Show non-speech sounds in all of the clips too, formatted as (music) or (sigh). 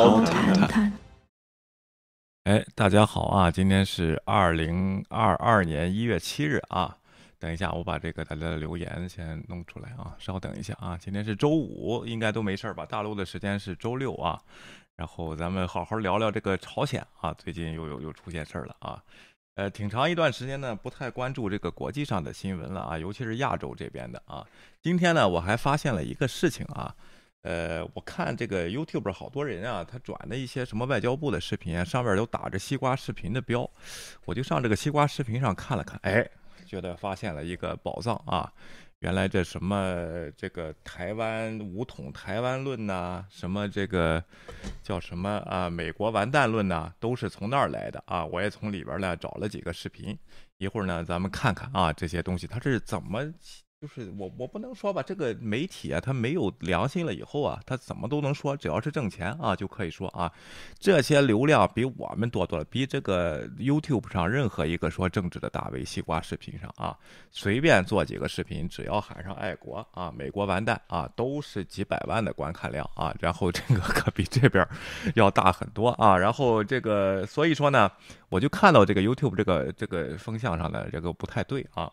好好谈谈。哎，大家好啊！今天是二零二二年一月七日啊。等一下，我把这个大家的留言先弄出来啊。稍等一下啊，今天是周五，应该都没事儿吧？大陆的时间是周六啊。然后咱们好好聊聊这个朝鲜啊，最近又有又出现事儿了啊。呃，挺长一段时间呢，不太关注这个国际上的新闻了啊，尤其是亚洲这边的啊。今天呢，我还发现了一个事情啊。呃，我看这个 YouTube 好多人啊，他转的一些什么外交部的视频啊，上面都打着西瓜视频的标，我就上这个西瓜视频上看了看，哎，觉得发现了一个宝藏啊！原来这什么这个台湾武统台湾论呐，什么这个叫什么啊，美国完蛋论呐，都是从那儿来的啊！我也从里边呢找了几个视频，一会儿呢咱们看看啊，这些东西它是怎么。就是我，我不能说吧，这个媒体啊，他没有良心了以后啊，他怎么都能说，只要是挣钱啊，就可以说啊，这些流量比我们多多了，比这个 YouTube 上任何一个说政治的大 V 西瓜视频上啊，随便做几个视频，只要喊上爱国啊，美国完蛋啊，都是几百万的观看量啊，然后这个可比这边要大很多啊，然后这个所以说呢，我就看到这个 YouTube 这个这个风向上的这个不太对啊。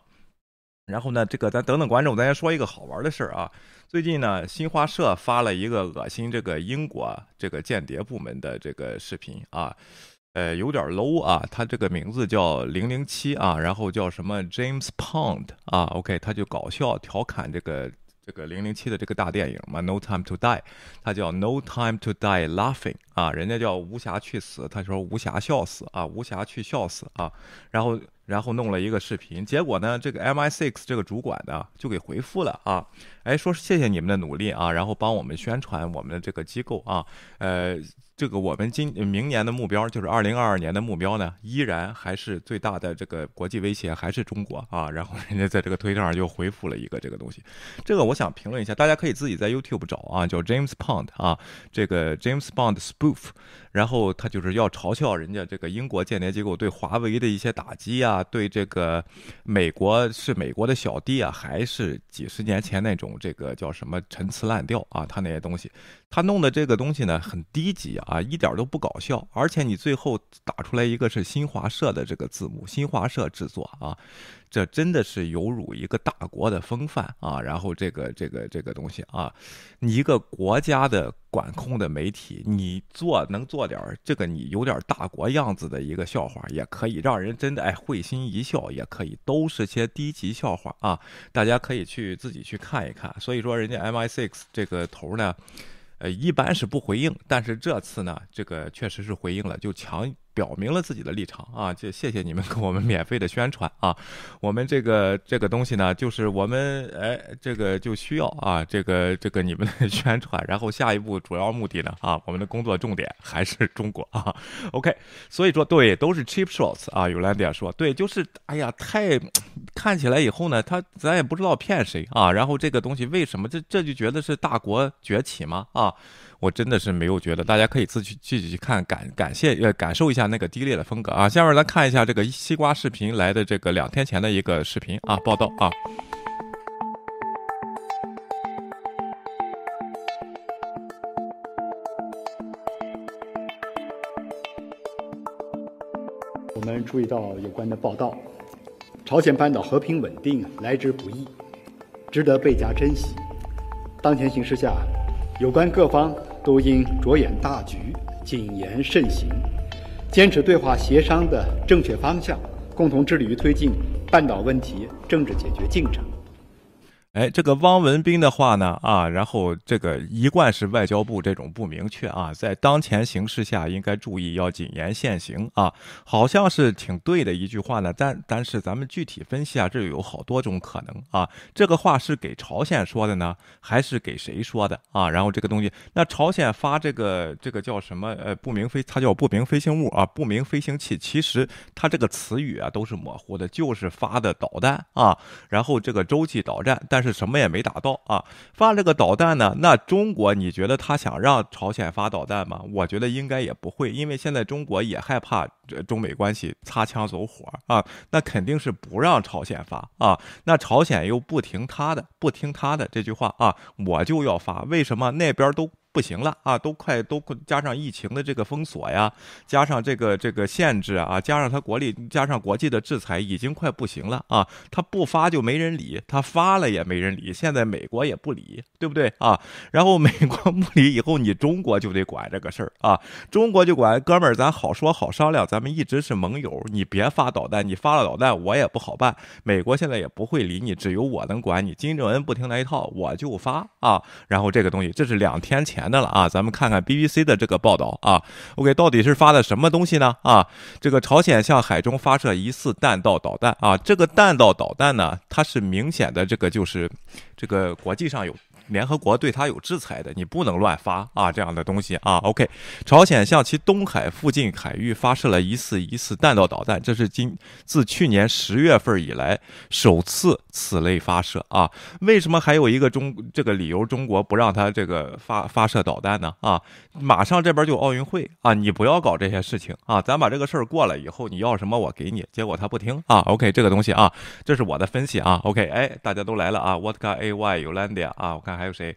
然后呢，这个咱等等观众，咱先说一个好玩的事儿啊。最近呢，新华社发了一个恶心这个英国这个间谍部门的这个视频啊，呃，有点 low 啊。他这个名字叫零零七啊，然后叫什么 James Pound 啊，OK，他就搞笑调侃这个这个零零七的这个大电影嘛，No Time to Die，他叫 No Time to Die Laughing 啊，人家叫无暇去死，他说无暇笑死啊，无暇去笑死啊，然后。然后弄了一个视频，结果呢，这个 MI6 这个主管呢就给回复了啊，哎，说谢谢你们的努力啊，然后帮我们宣传我们的这个机构啊，呃。这个我们今明年的目标就是二零二二年的目标呢，依然还是最大的这个国际威胁还是中国啊。然后人家在这个推特上又回复了一个这个东西，这个我想评论一下，大家可以自己在 YouTube 找啊，叫 James Bond 啊，这个 James Bond spoof，然后他就是要嘲笑人家这个英国间谍机构对华为的一些打击啊，对这个美国是美国的小弟啊，还是几十年前那种这个叫什么陈词滥调啊，他那些东西，他弄的这个东西呢很低级啊。一点都不搞笑，而且你最后打出来一个是新华社的这个字幕，新华社制作啊，这真的是有辱一个大国的风范啊。然后这个这个这个东西啊，你一个国家的管控的媒体，你做能做点这个你有点大国样子的一个笑话，也可以让人真的哎会心一笑，也可以，都是些低级笑话啊。大家可以去自己去看一看。所以说，人家 MI6 这个头呢。呃，一般是不回应，但是这次呢，这个确实是回应了，就强。表明了自己的立场啊，就谢谢你们给我们免费的宣传啊，我们这个这个东西呢，就是我们哎，这个就需要啊，这个这个你们的 (laughs) 宣传，然后下一步主要目的呢啊，我们的工作重点还是中国啊，OK，所以说对，都是 cheap shots 啊，有兰迪亚说。对，就是哎呀，太看起来以后呢，他咱也不知道骗谁啊，然后这个东西为什么这这就觉得是大国崛起吗啊？我真的是没有觉得，大家可以自己自己去看，感感谢呃感受一下那个低劣的风格啊。下面来看一下这个西瓜视频来的这个两天前的一个视频啊报道啊。我们注意到有关的报道，朝鲜半岛和平稳定来之不易，值得倍加珍惜。当前形势下，有关各方。都应着眼大局，谨言慎行，坚持对话协商的正确方向，共同致力于推进半岛问题政治解决进程。哎，这个汪文斌的话呢，啊，然后这个一贯是外交部这种不明确啊，在当前形势下应该注意要谨言慎行啊，好像是挺对的一句话呢。但但是咱们具体分析啊，这有好多种可能啊。这个话是给朝鲜说的呢，还是给谁说的啊？然后这个东西，那朝鲜发这个这个叫什么？呃，不明飞，它叫不明飞行物啊，不明飞行器。其实它这个词语啊都是模糊的，就是发的导弹啊，然后这个洲际导弹，但但。是什么也没打到啊！发这个导弹呢？那中国你觉得他想让朝鲜发导弹吗？我觉得应该也不会，因为现在中国也害怕中美关系擦枪走火啊，那肯定是不让朝鲜发啊。那朝鲜又不听他的，不听他的这句话啊，我就要发。为什么那边都不行了啊，都快都加上疫情的这个封锁呀，加上这个这个限制啊，加上他国力，加上国际的制裁，已经快不行了啊。他不发就没人理，他发了也没人理。现在美国也不理，对不对啊？然后美国不理以后，你中国就得管这个事儿啊。中国就管，哥们儿，咱好说好商量，咱们一直是盟友，你别发导弹，你发了导弹我也不好办。美国现在也不会理你，只有我能管你。金正恩不听那一套，我就发啊。然后这个东西，这是两天前的了啊。咱们看看 BBC 的这个报道啊。OK，到底是发的什么东西呢？啊，这个朝鲜向海中发射疑似弹道导弹啊。这个弹道导弹呢，它是明显的这个就是这个国际上有。联合国对他有制裁的，你不能乱发啊，这样的东西啊。OK，朝鲜向其东海附近海域发射了一次疑似弹道导弹，这是今自去年十月份以来首次此类发射啊。为什么还有一个中这个理由，中国不让他这个发发射导弹呢？啊，马上这边就奥运会啊，你不要搞这些事情啊，咱把这个事儿过了以后，你要什么我给你。结果他不听啊。OK，这个东西啊，这是我的分析啊。OK，哎，大家都来了啊，What got A Y Ulandia 啊，我看。还有谁？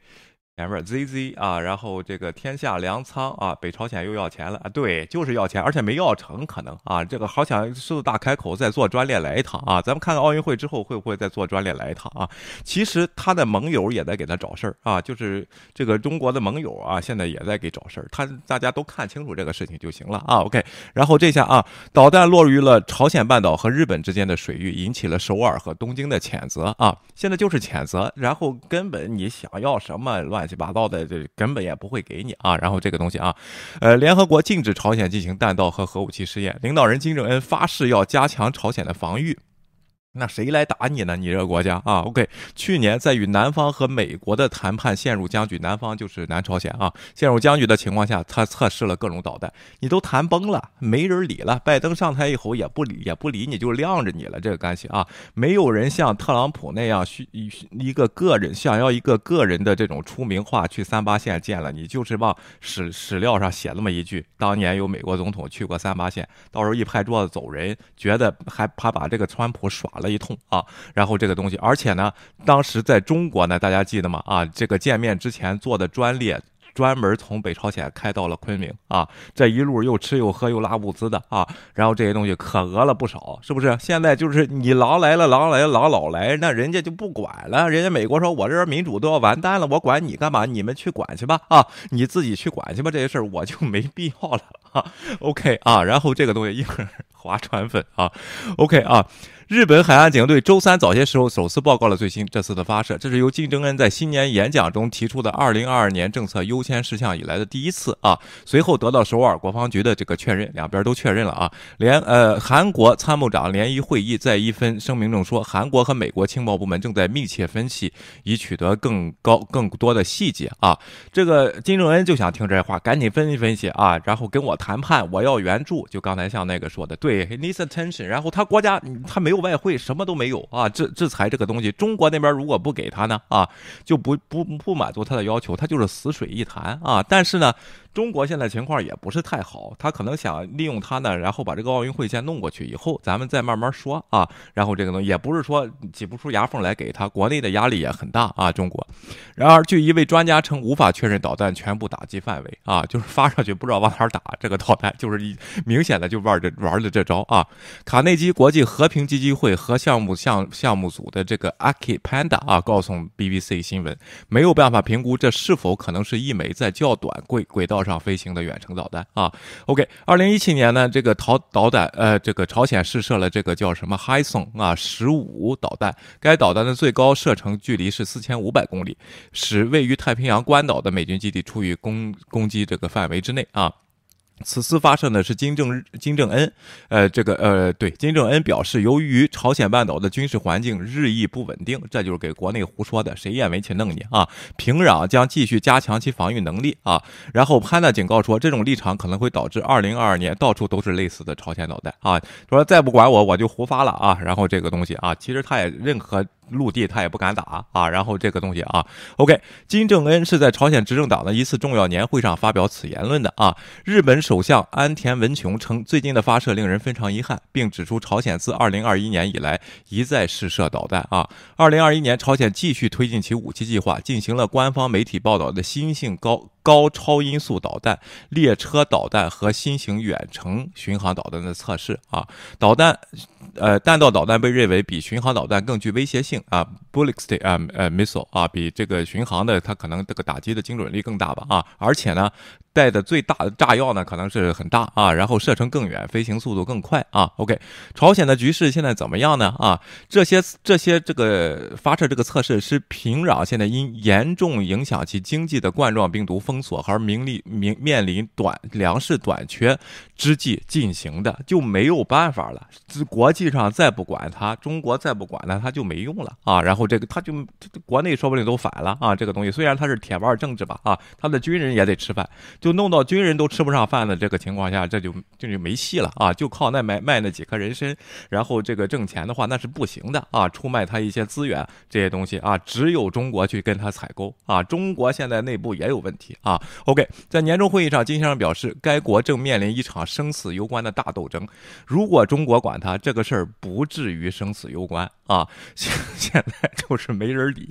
前面 ZZ 啊，然后这个天下粮仓啊，北朝鲜又要钱了啊，对，就是要钱，而且没要成，可能啊，这个好想狮子大开口再做专列来一趟啊，咱们看看奥运会之后会不会再做专列来一趟啊？其实他的盟友也在给他找事儿啊，就是这个中国的盟友啊，现在也在给找事儿，他大家都看清楚这个事情就行了啊。OK，然后这下啊，导弹落入了朝鲜半岛和日本之间的水域，引起了首尔和东京的谴责啊，现在就是谴责，然后根本你想要什么乱。乱七八糟的，这根本也不会给你啊！然后这个东西啊，呃，联合国禁止朝鲜进行弹道和核武器试验，领导人金正恩发誓要加强朝鲜的防御。那谁来打你呢？你这个国家啊？OK，去年在与南方和美国的谈判陷入僵局，南方就是南朝鲜啊，陷入僵局的情况下，他测试了各种导弹，你都谈崩了，没人理了。拜登上台以后也不理，也不理你，就晾着你了。这个关系啊，没有人像特朗普那样需一个个人想要一个个人的这种出名化去三八线见了你，就是往史史料上写那么一句，当年有美国总统去过三八线，到时候一拍桌子走人，觉得还怕把这个川普耍了。了一通啊，然后这个东西，而且呢，当时在中国呢，大家记得吗？啊，这个见面之前坐的专列，专门从北朝鲜开到了昆明啊，这一路又吃又喝又拉物资的啊，然后这些东西可讹了不少，是不是？现在就是你狼来了，狼来，狼老来，那人家就不管了，人家美国说，我这边民主都要完蛋了，我管你干嘛？你们去管去吧，啊，你自己去管去吧，这些事儿我就没必要了啊。OK 啊，然后这个东西一会儿划船粉啊，(laughs) OK 啊。日本海岸警队周三早些时候首次报告了最新这次的发射，这是由金正恩在新年演讲中提出的2022年政策优先事项以来的第一次啊。随后得到首尔国防局的这个确认，两边都确认了啊。联呃韩国参谋长联谊会议在一份声明中说，韩国和美国情报部门正在密切分析，以取得更高更多的细节啊。这个金正恩就想听这话，赶紧分析分析啊，然后跟我谈判，我要援助。就刚才像那个说的，对对，needs attention。然后他国家他没有。外汇什么都没有啊，制制裁这个东西，中国那边如果不给他呢啊，就不不不满足他的要求，他就是死水一潭啊。但是呢。中国现在情况也不是太好，他可能想利用他呢，然后把这个奥运会先弄过去，以后咱们再慢慢说啊。然后这个呢，也不是说挤不出牙缝来给他，国内的压力也很大啊。中国，然而据一位专家称，无法确认导弹全部打击范围啊，就是发上去不知道往哪儿打，这个导弹就是一明显的就玩这玩的这招啊。卡内基国际和平基金会和项目项项目组的这个 Aki Panda 啊，告诉 BBC 新闻，没有办法评估这是否可能是一枚在较短轨轨道。上飞行的远程导弹啊，OK，二零一七年呢，这个导导弹呃，这个朝鲜试射了这个叫什么 Hison 啊十五导弹，该导弹的最高射程距离是四千五百公里，使位于太平洋关岛的美军基地处于攻攻击这个范围之内啊。此次发射呢是金正日金正恩，呃，这个呃，对，金正恩表示，由于朝鲜半岛的军事环境日益不稳定，这就是给国内胡说的，谁也没去弄你啊。平壤将继续加强其防御能力啊。然后潘娜警告说，这种立场可能会导致二零二二年到处都是类似的朝鲜导弹啊。说再不管我，我就胡发了啊。然后这个东西啊，其实他也任何。陆地他也不敢打啊。然后这个东西啊，OK，金正恩是在朝鲜执政党的一次重要年会上发表此言论的啊。日本首相安田文雄称，最近的发射令人非常遗憾，并指出朝鲜自2021年以来一再试射导弹啊。2021年，朝鲜继续推进其武器计划，进行了官方媒体报道的新性高。高超音速导弹、列车导弹和新型远程巡航导弹的测试啊，导弹，呃，弹道导弹被认为比巡航导弹更具威胁性啊，ballistic 啊，呃，missile 啊，比这个巡航的它可能这个打击的精准力更大吧啊，而且呢。带的最大的炸药呢，可能是很大啊，然后射程更远，飞行速度更快啊。OK，朝鲜的局势现在怎么样呢？啊，这些这些这个发射这个测试是平壤现在因严重影响其经济的冠状病毒封锁而名利明面临短粮食短缺之际进行的，就没有办法了。这国际上再不管它，中国再不管它，它就没用了啊。然后这个它就国内说不定都反了啊。这个东西虽然它是铁腕政治吧啊，他的军人也得吃饭。就弄到军人都吃不上饭的这个情况下，这就这就没戏了啊！就靠那卖卖那几颗人参，然后这个挣钱的话，那是不行的啊！出卖他一些资源这些东西啊，只有中国去跟他采购啊！中国现在内部也有问题啊。OK，在年终会议上，金先生表示，该国正面临一场生死攸关的大斗争。如果中国管他，这个事儿不至于生死攸关啊！现 (laughs) 现在就是没人理，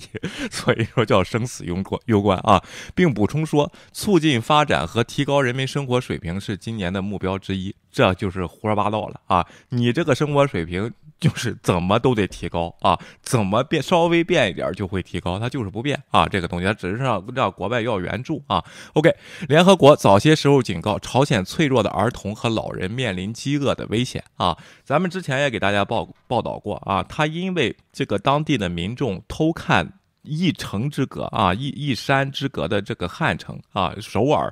所以说叫生死攸关攸关啊，并补充说，促进发展。和提高人民生活水平是今年的目标之一，这就是胡说八道了啊！你这个生活水平就是怎么都得提高啊，怎么变稍微变一点就会提高，它就是不变啊！这个东西它只是让让国外要援助啊。OK，联合国早些时候警告朝鲜脆弱的儿童和老人面临饥饿的危险啊！咱们之前也给大家报报道过啊，他因为这个当地的民众偷看一城之隔啊，一一山之隔的这个汉城啊，首尔。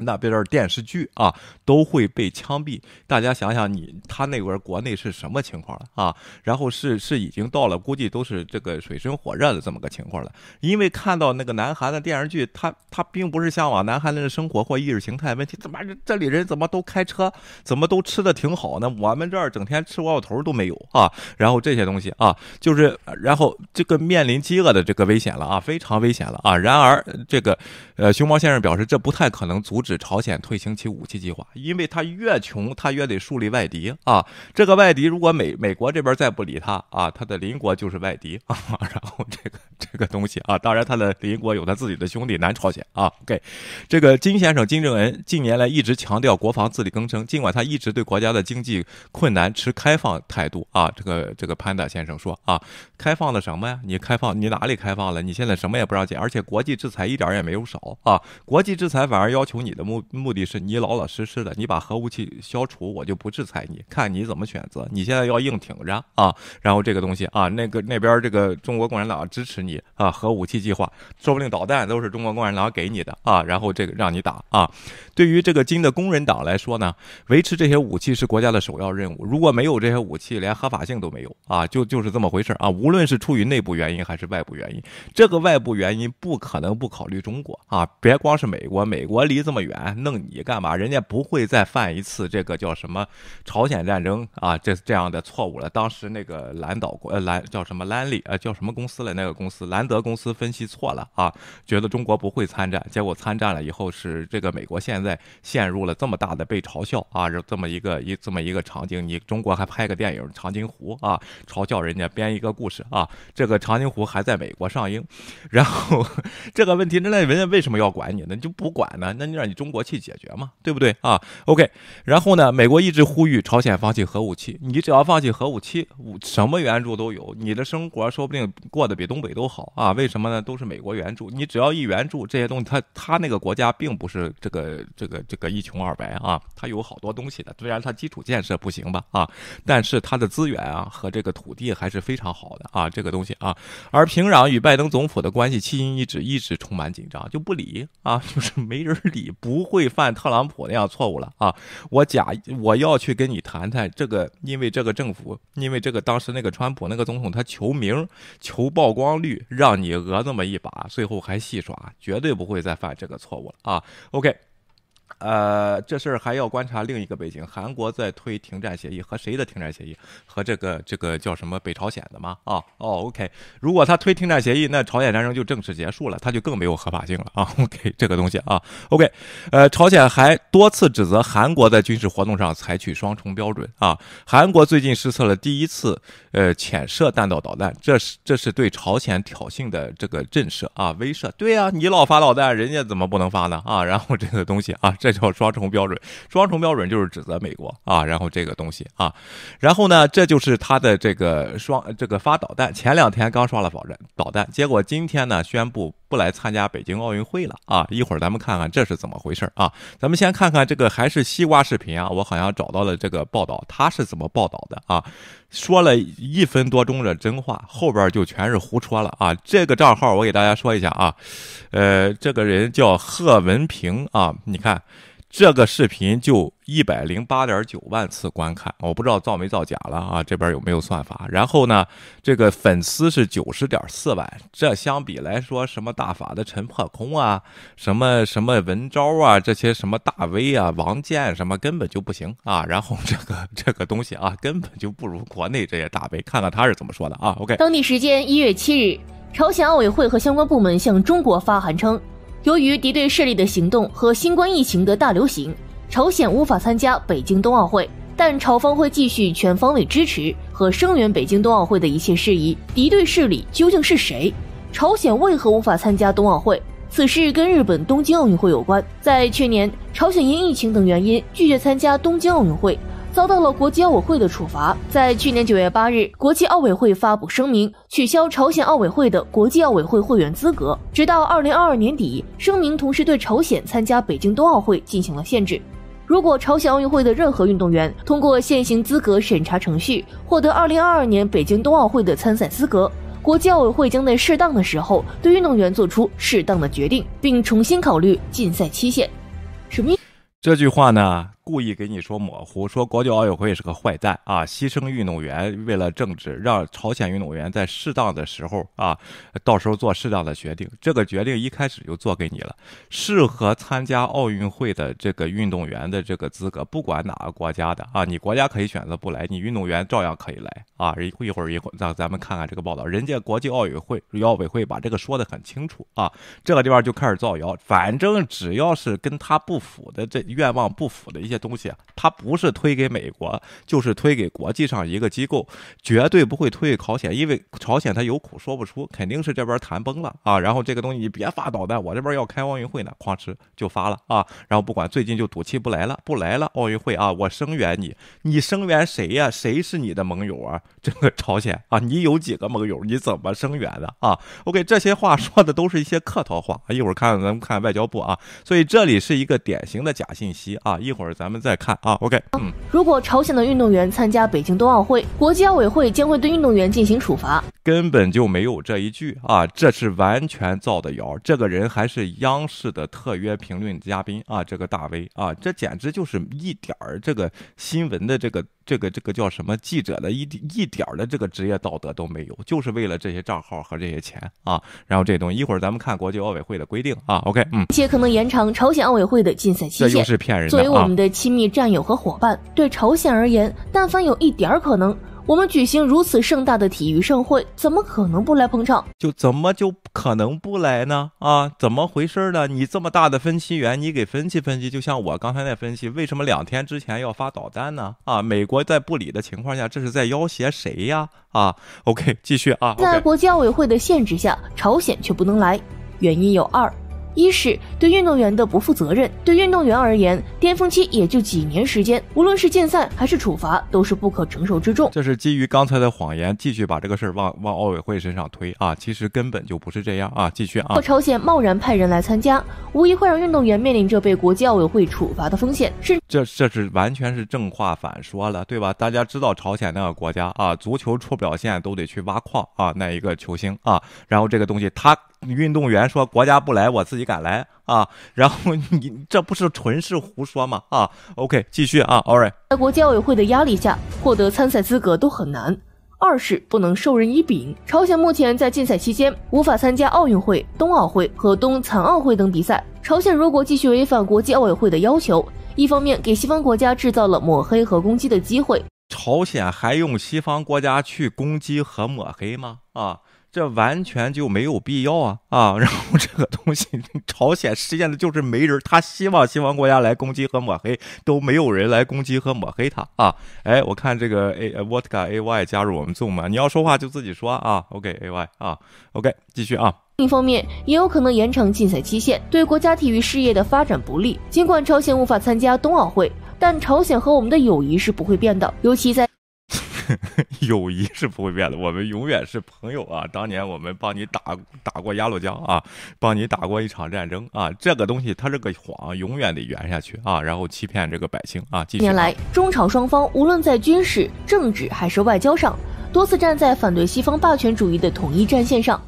那边的电视剧啊都会被枪毙，大家想想你他那边国内是什么情况了啊？然后是是已经到了，估计都是这个水深火热的这么个情况了。因为看到那个南韩的电视剧，他他并不是向往南韩的生活或意识形态问题，怎么这里人怎么都开车，怎么都吃的挺好呢？我们这儿整天吃窝窝头都没有啊。然后这些东西啊，就是然后这个面临饥饿的这个危险了啊，非常危险了啊。然而这个呃熊猫先生表示，这不太可能阻止。使朝鲜推行其武器计划，因为他越穷，他越得树立外敌啊。这个外敌如果美美国这边再不理他啊，他的邻国就是外敌啊。(laughs) 然后这个这个东西啊，当然他的邻国有他自己的兄弟南朝鲜啊。OK，这个金先生金正恩近年来一直强调国防自力更生，尽管他一直对国家的经济困难持开放态度啊。这个这个潘达先生说啊，开放的什么呀？你开放你哪里开放了？你现在什么也不让进，而且国际制裁一点也没有少啊。国际制裁反而要求你的。目目的是你老老实实的，你把核武器消除，我就不制裁你，看你怎么选择。你现在要硬挺着啊，然后这个东西啊，那个那边这个中国共产党支持你啊，核武器计划，说不定导弹都是中国共产党给你的啊，然后这个让你打啊。对于这个金的工人党来说呢，维持这些武器是国家的首要任务。如果没有这些武器，连合法性都没有啊，就就是这么回事啊。无论是出于内部原因还是外部原因，这个外部原因不可能不考虑中国啊。别光是美国，美国离这么远。弄你干嘛？人家不会再犯一次这个叫什么朝鲜战争啊，这这样的错误了。当时那个兰岛国呃兰叫什么兰利呃叫什么公司了？那个公司兰德公司分析错了啊，觉得中国不会参战，结果参战了以后是这个美国现在陷入了这么大的被嘲笑啊，这么一个一这么一个场景。你中国还拍个电影《长津湖》啊，嘲笑人家编一个故事啊，这个《长津湖》还在美国上映，然后这个问题那人家为什么要管你呢？就不管呢？那你让你中国。去解决嘛，对不对啊？OK，然后呢，美国一直呼吁朝鲜放弃核武器。你只要放弃核武器，什么援助都有，你的生活说不定过得比东北都好啊？为什么呢？都是美国援助。你只要一援助这些东西，他他那个国家并不是这个这个这个一穷二白啊，他有好多东西的。虽然他基础建设不行吧啊，但是他的资源啊和这个土地还是非常好的啊，这个东西啊。而平壤与拜登总统的关系迄今一直一直充满紧张，就不理啊，(laughs) 就是没人理不。会犯特朗普那样错误了啊！我假我要去跟你谈谈这个，因为这个政府，因为这个当时那个川普那个总统，他求名、求曝光率，让你讹那么一把，最后还戏耍，绝对不会再犯这个错误了啊！OK。呃，这事儿还要观察另一个背景，韩国在推停战协议，和谁的停战协议？和这个这个叫什么北朝鲜的吗？啊，哦，OK，如果他推停战协议，那朝鲜战争就正式结束了，他就更没有合法性了啊。OK，这个东西啊，OK，呃，朝鲜还多次指责韩国在军事活动上采取双重标准啊。韩国最近试测了第一次呃潜射弹道导弹，这是这是对朝鲜挑衅的这个震慑啊威慑。对呀，你老发导弹，人家怎么不能发呢？啊，然后这个东西啊，这。叫双重标准，双重标准就是指责美国啊，然后这个东西啊，然后呢，这就是他的这个双这个发导弹，前两天刚刷了导弹导弹，结果今天呢宣布不来参加北京奥运会了啊，一会儿咱们看看这是怎么回事啊，咱们先看看这个还是西瓜视频啊，我好像找到了这个报道，他是怎么报道的啊？说了一分多钟的真话，后边就全是胡说了啊！这个账号我给大家说一下啊，呃，这个人叫贺文平啊，你看。这个视频就一百零八点九万次观看，我不知道造没造假了啊？这边有没有算法？然后呢，这个粉丝是九十点四万，这相比来说，什么大法的陈破空啊，什么什么文昭啊，这些什么大 V 啊，王健什么根本就不行啊。然后 (laughs) 这个这个东西啊，根本就不如国内这些大 V。看看他是怎么说的啊？OK，当地时间一月七日，朝鲜奥委会和相关部门向中国发函称。由于敌对势力的行动和新冠疫情的大流行，朝鲜无法参加北京冬奥会，但朝方会继续全方位支持和声援北京冬奥会的一切事宜。敌对势力究竟是谁？朝鲜为何无法参加冬奥会？此事跟日本东京奥运会有关。在去年，朝鲜因疫情等原因拒绝参加东京奥运会。遭到了国际奥委会的处罚。在去年九月八日，国际奥委会发布声明，取消朝鲜奥委会的国际奥委会会员资格，直到二零二二年底。声明同时对朝鲜参加北京冬奥会进行了限制。如果朝鲜奥运会的任何运动员通过现行资格审查程序获得二零二二年北京冬奥会的参赛资格，国际奥委会将在适当的时候对运动员做出适当的决定，并重新考虑禁赛期限。什么？这句话呢？故意给你说模糊，说国际奥委会是个坏蛋啊，牺牲运动员为了政治，让朝鲜运动员在适当的时候啊，到时候做适当的决定。这个决定一开始就做给你了，适合参加奥运会的这个运动员的这个资格，不管哪个国家的啊，你国家可以选择不来，你运动员照样可以来啊。一会儿一会儿让咱们看看这个报道，人家国际奥委会奥委会把这个说的很清楚啊，这个地方就开始造谣，反正只要是跟他不符的这愿望不符的一些。东西他不是推给美国，就是推给国际上一个机构，绝对不会推给朝鲜，因为朝鲜他有苦说不出，肯定是这边谈崩了啊。然后这个东西你别发导弹，我这边要开奥运会呢，哐哧就发了啊。然后不管最近就赌气不来了，不来了奥运会啊，我声援你，你声援谁呀？谁是你的盟友啊？这个朝鲜啊，你有几个盟友？你怎么声援的啊？OK，这些话说的都是一些客套话，一会儿看咱们看外交部啊。所以这里是一个典型的假信息啊，一会儿咱。咱们再看啊，OK，嗯，如果朝鲜的运动员参加北京冬奥会，国际奥委会将会对运动员进行处罚。根本就没有这一句啊，这是完全造的谣。这个人还是央视的特约评论嘉宾啊，这个大 V 啊，这简直就是一点儿这个新闻的这个这个这个叫什么记者的一一点的这个职业道德都没有，就是为了这些账号和这些钱啊。然后这东西一会儿咱们看国际奥委会的规定啊，OK，嗯，且可能延长朝鲜奥委会的禁赛期限。这又是骗人的。作为我们的亲密战友和伙伴，对朝鲜而言，但凡有一点可能。我们举行如此盛大的体育盛会，怎么可能不来捧场？就怎么就可能不来呢？啊，怎么回事呢？你这么大的分析员，你给分析分析。就像我刚才在分析，为什么两天之前要发导弹呢？啊，美国在不理的情况下，这是在要挟谁呀？啊，OK，继续啊。在国际奥委会的限制下，朝鲜却不能来，原因有二。一是对运动员的不负责任。对运动员而言，巅峰期也就几年时间，无论是禁赛还是处罚，都是不可承受之重。这是基于刚才的谎言，继续把这个事儿往往奥委会身上推啊！其实根本就不是这样啊！继续啊！朝鲜贸然派人来参加，无疑会让运动员面临着被国际奥委会处罚的风险。是这这是完全是正话反说了，对吧？大家知道朝鲜那个国家啊，足球出不了线都得去挖矿啊，那一个球星啊，然后这个东西他。运动员说：“国家不来，我自己敢来啊！” (laughs) 然后你这不是纯是胡说吗？啊，OK，继续啊，All right。在国际奥委会的压力下，获得参赛资格都很难。二是不能授人以柄。朝鲜目前在禁赛期间无法参加奥运会、冬奥会和冬残奥会等比赛。朝鲜如果继续违反国际奥委会的要求，一方面给西方国家制造了抹黑和攻击的机会。朝鲜还用西方国家去攻击和抹黑吗？啊？这完全就没有必要啊啊！(laughs) 然后这个东西，朝鲜实现的就是没人，他希望西方国家来攻击和抹黑，都没有人来攻击和抹黑他啊！哎，我看这个 A Vodka A Y 加入我们 Zoom 你要说话就自己说啊，OK A Y 啊，OK 继续啊。另一方面，也有可能延长禁赛期限，对国家体育事业的发展不利。尽管朝鲜无法参加冬奥会，但朝鲜和我们的友谊是不会变的，尤其在。(laughs) 友谊是不会变的，我们永远是朋友啊！当年我们帮你打打过鸭绿江啊，帮你打过一场战争啊，这个东西它这个谎，永远得圆下去啊，然后欺骗这个百姓啊。近年来，中朝双方无论在军事、政治还是外交上，多次站在反对西方霸权主义的统一战线上。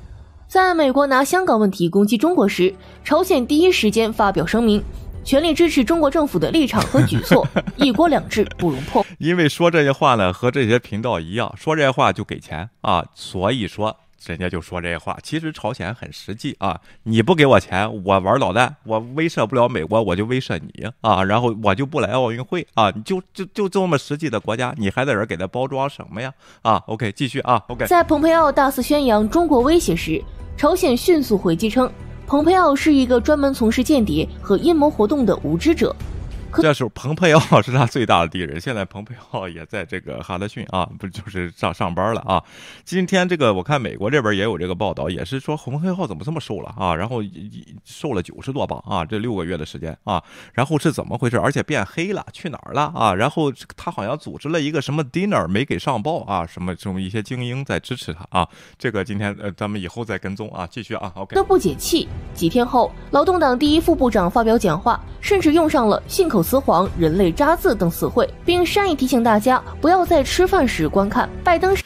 在美国拿香港问题攻击中国时，朝鲜第一时间发表声明。全力支持中国政府的立场和举措，(laughs) 一国两制不容破。因为说这些话呢，和这些频道一样，说这些话就给钱啊，所以说人家就说这些话。其实朝鲜很实际啊，你不给我钱，我玩导弹，我威慑不了美国，我就威慑你啊，然后我就不来奥运会啊，你就就就这么实际的国家，你还在这给他包装什么呀？啊，OK，继续啊，OK。在蓬佩奥大肆宣扬中国威胁时，朝鲜迅速回击称。蓬佩奥是一个专门从事间谍和阴谋活动的无知者。这时候，蓬佩奥是他最大的敌人。现在，蓬佩奥也在这个哈德逊啊，不就是上上班了啊？今天这个我看美国这边也有这个报道，也是说蓬佩奥怎么这么瘦了啊？然后瘦了九十多磅啊，这六个月的时间啊，然后是怎么回事？而且变黑了，去哪儿了啊？然后他好像组织了一个什么 dinner 没给上报啊？什么这么一些精英在支持他啊？这个今天呃，咱们以后再跟踪啊，继续啊。OK。都不解气。几天后，劳动党第一副部长发表讲话，甚至用上了信口。雌黄、人类渣子等词汇，并善意提醒大家不要在吃饭时观看。拜登，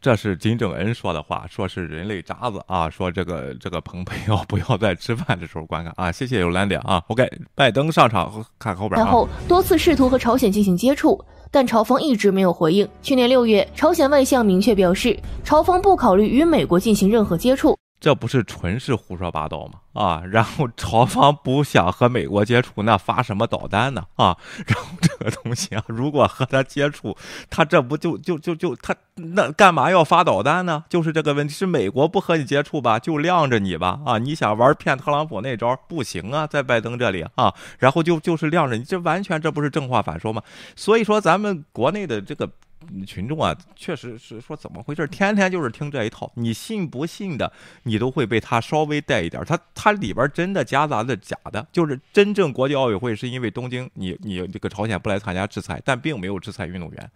这是金正恩说的话，说是人类渣子啊，说这个这个蓬佩奥 (laughs) 不要在吃饭的时候观看啊。谢谢有蓝点啊。OK，拜登上场看后边。然后多次试图和朝鲜进行接触，但朝方一直没有回应。去年六月，朝鲜外相明确表示，朝方不考虑与美国进行任何接触。这不是纯是胡说八道吗？啊，(laughs) 然后朝方不想和美国接触，那发什么导弹呢？啊，(laughs) 然后这个东西啊，如果和他接触，他这不就就就就他那干嘛要发导弹呢？就是这个问题，是美国不和你接触吧，就晾着你吧？啊，你想玩骗特朗普那招不行啊，在拜登这里啊，然后就就是晾着你，这完全这不是正话反说吗？所以说咱们国内的这个。群众啊，确实是说怎么回事？天天就是听这一套，你信不信的，你都会被他稍微带一点。他他里边真的夹杂着假的，就是真正国际奥委会是因为东京，你你这个朝鲜不来参加制裁，但并没有制裁运动员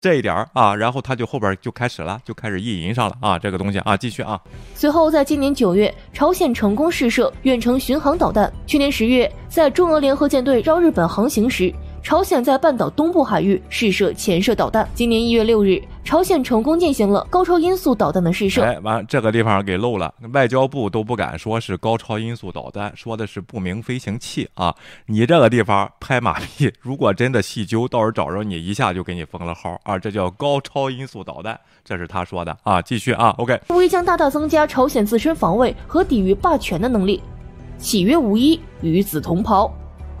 这一点儿啊。然后他就后边就开始了，就开始意淫上了啊，这个东西啊，继续啊。随后在今年九月，朝鲜成功试射远程巡航导弹。去年十月，在中俄联合舰队绕日本航行时。朝鲜在半岛东部海域试射潜射导弹。今年一月六日，朝鲜成功进行了高超音速导弹的试射。哎，完这个地方给漏了，外交部都不敢说是高超音速导弹，说的是不明飞行器啊！你这个地方拍马屁，如果真的细究，到时候找着你一下就给你封了号啊！这叫高超音速导弹，这是他说的啊！继续啊，OK，无疑将大大增加朝鲜自身防卫和抵御霸权的能力，岂曰无衣，与子同袍。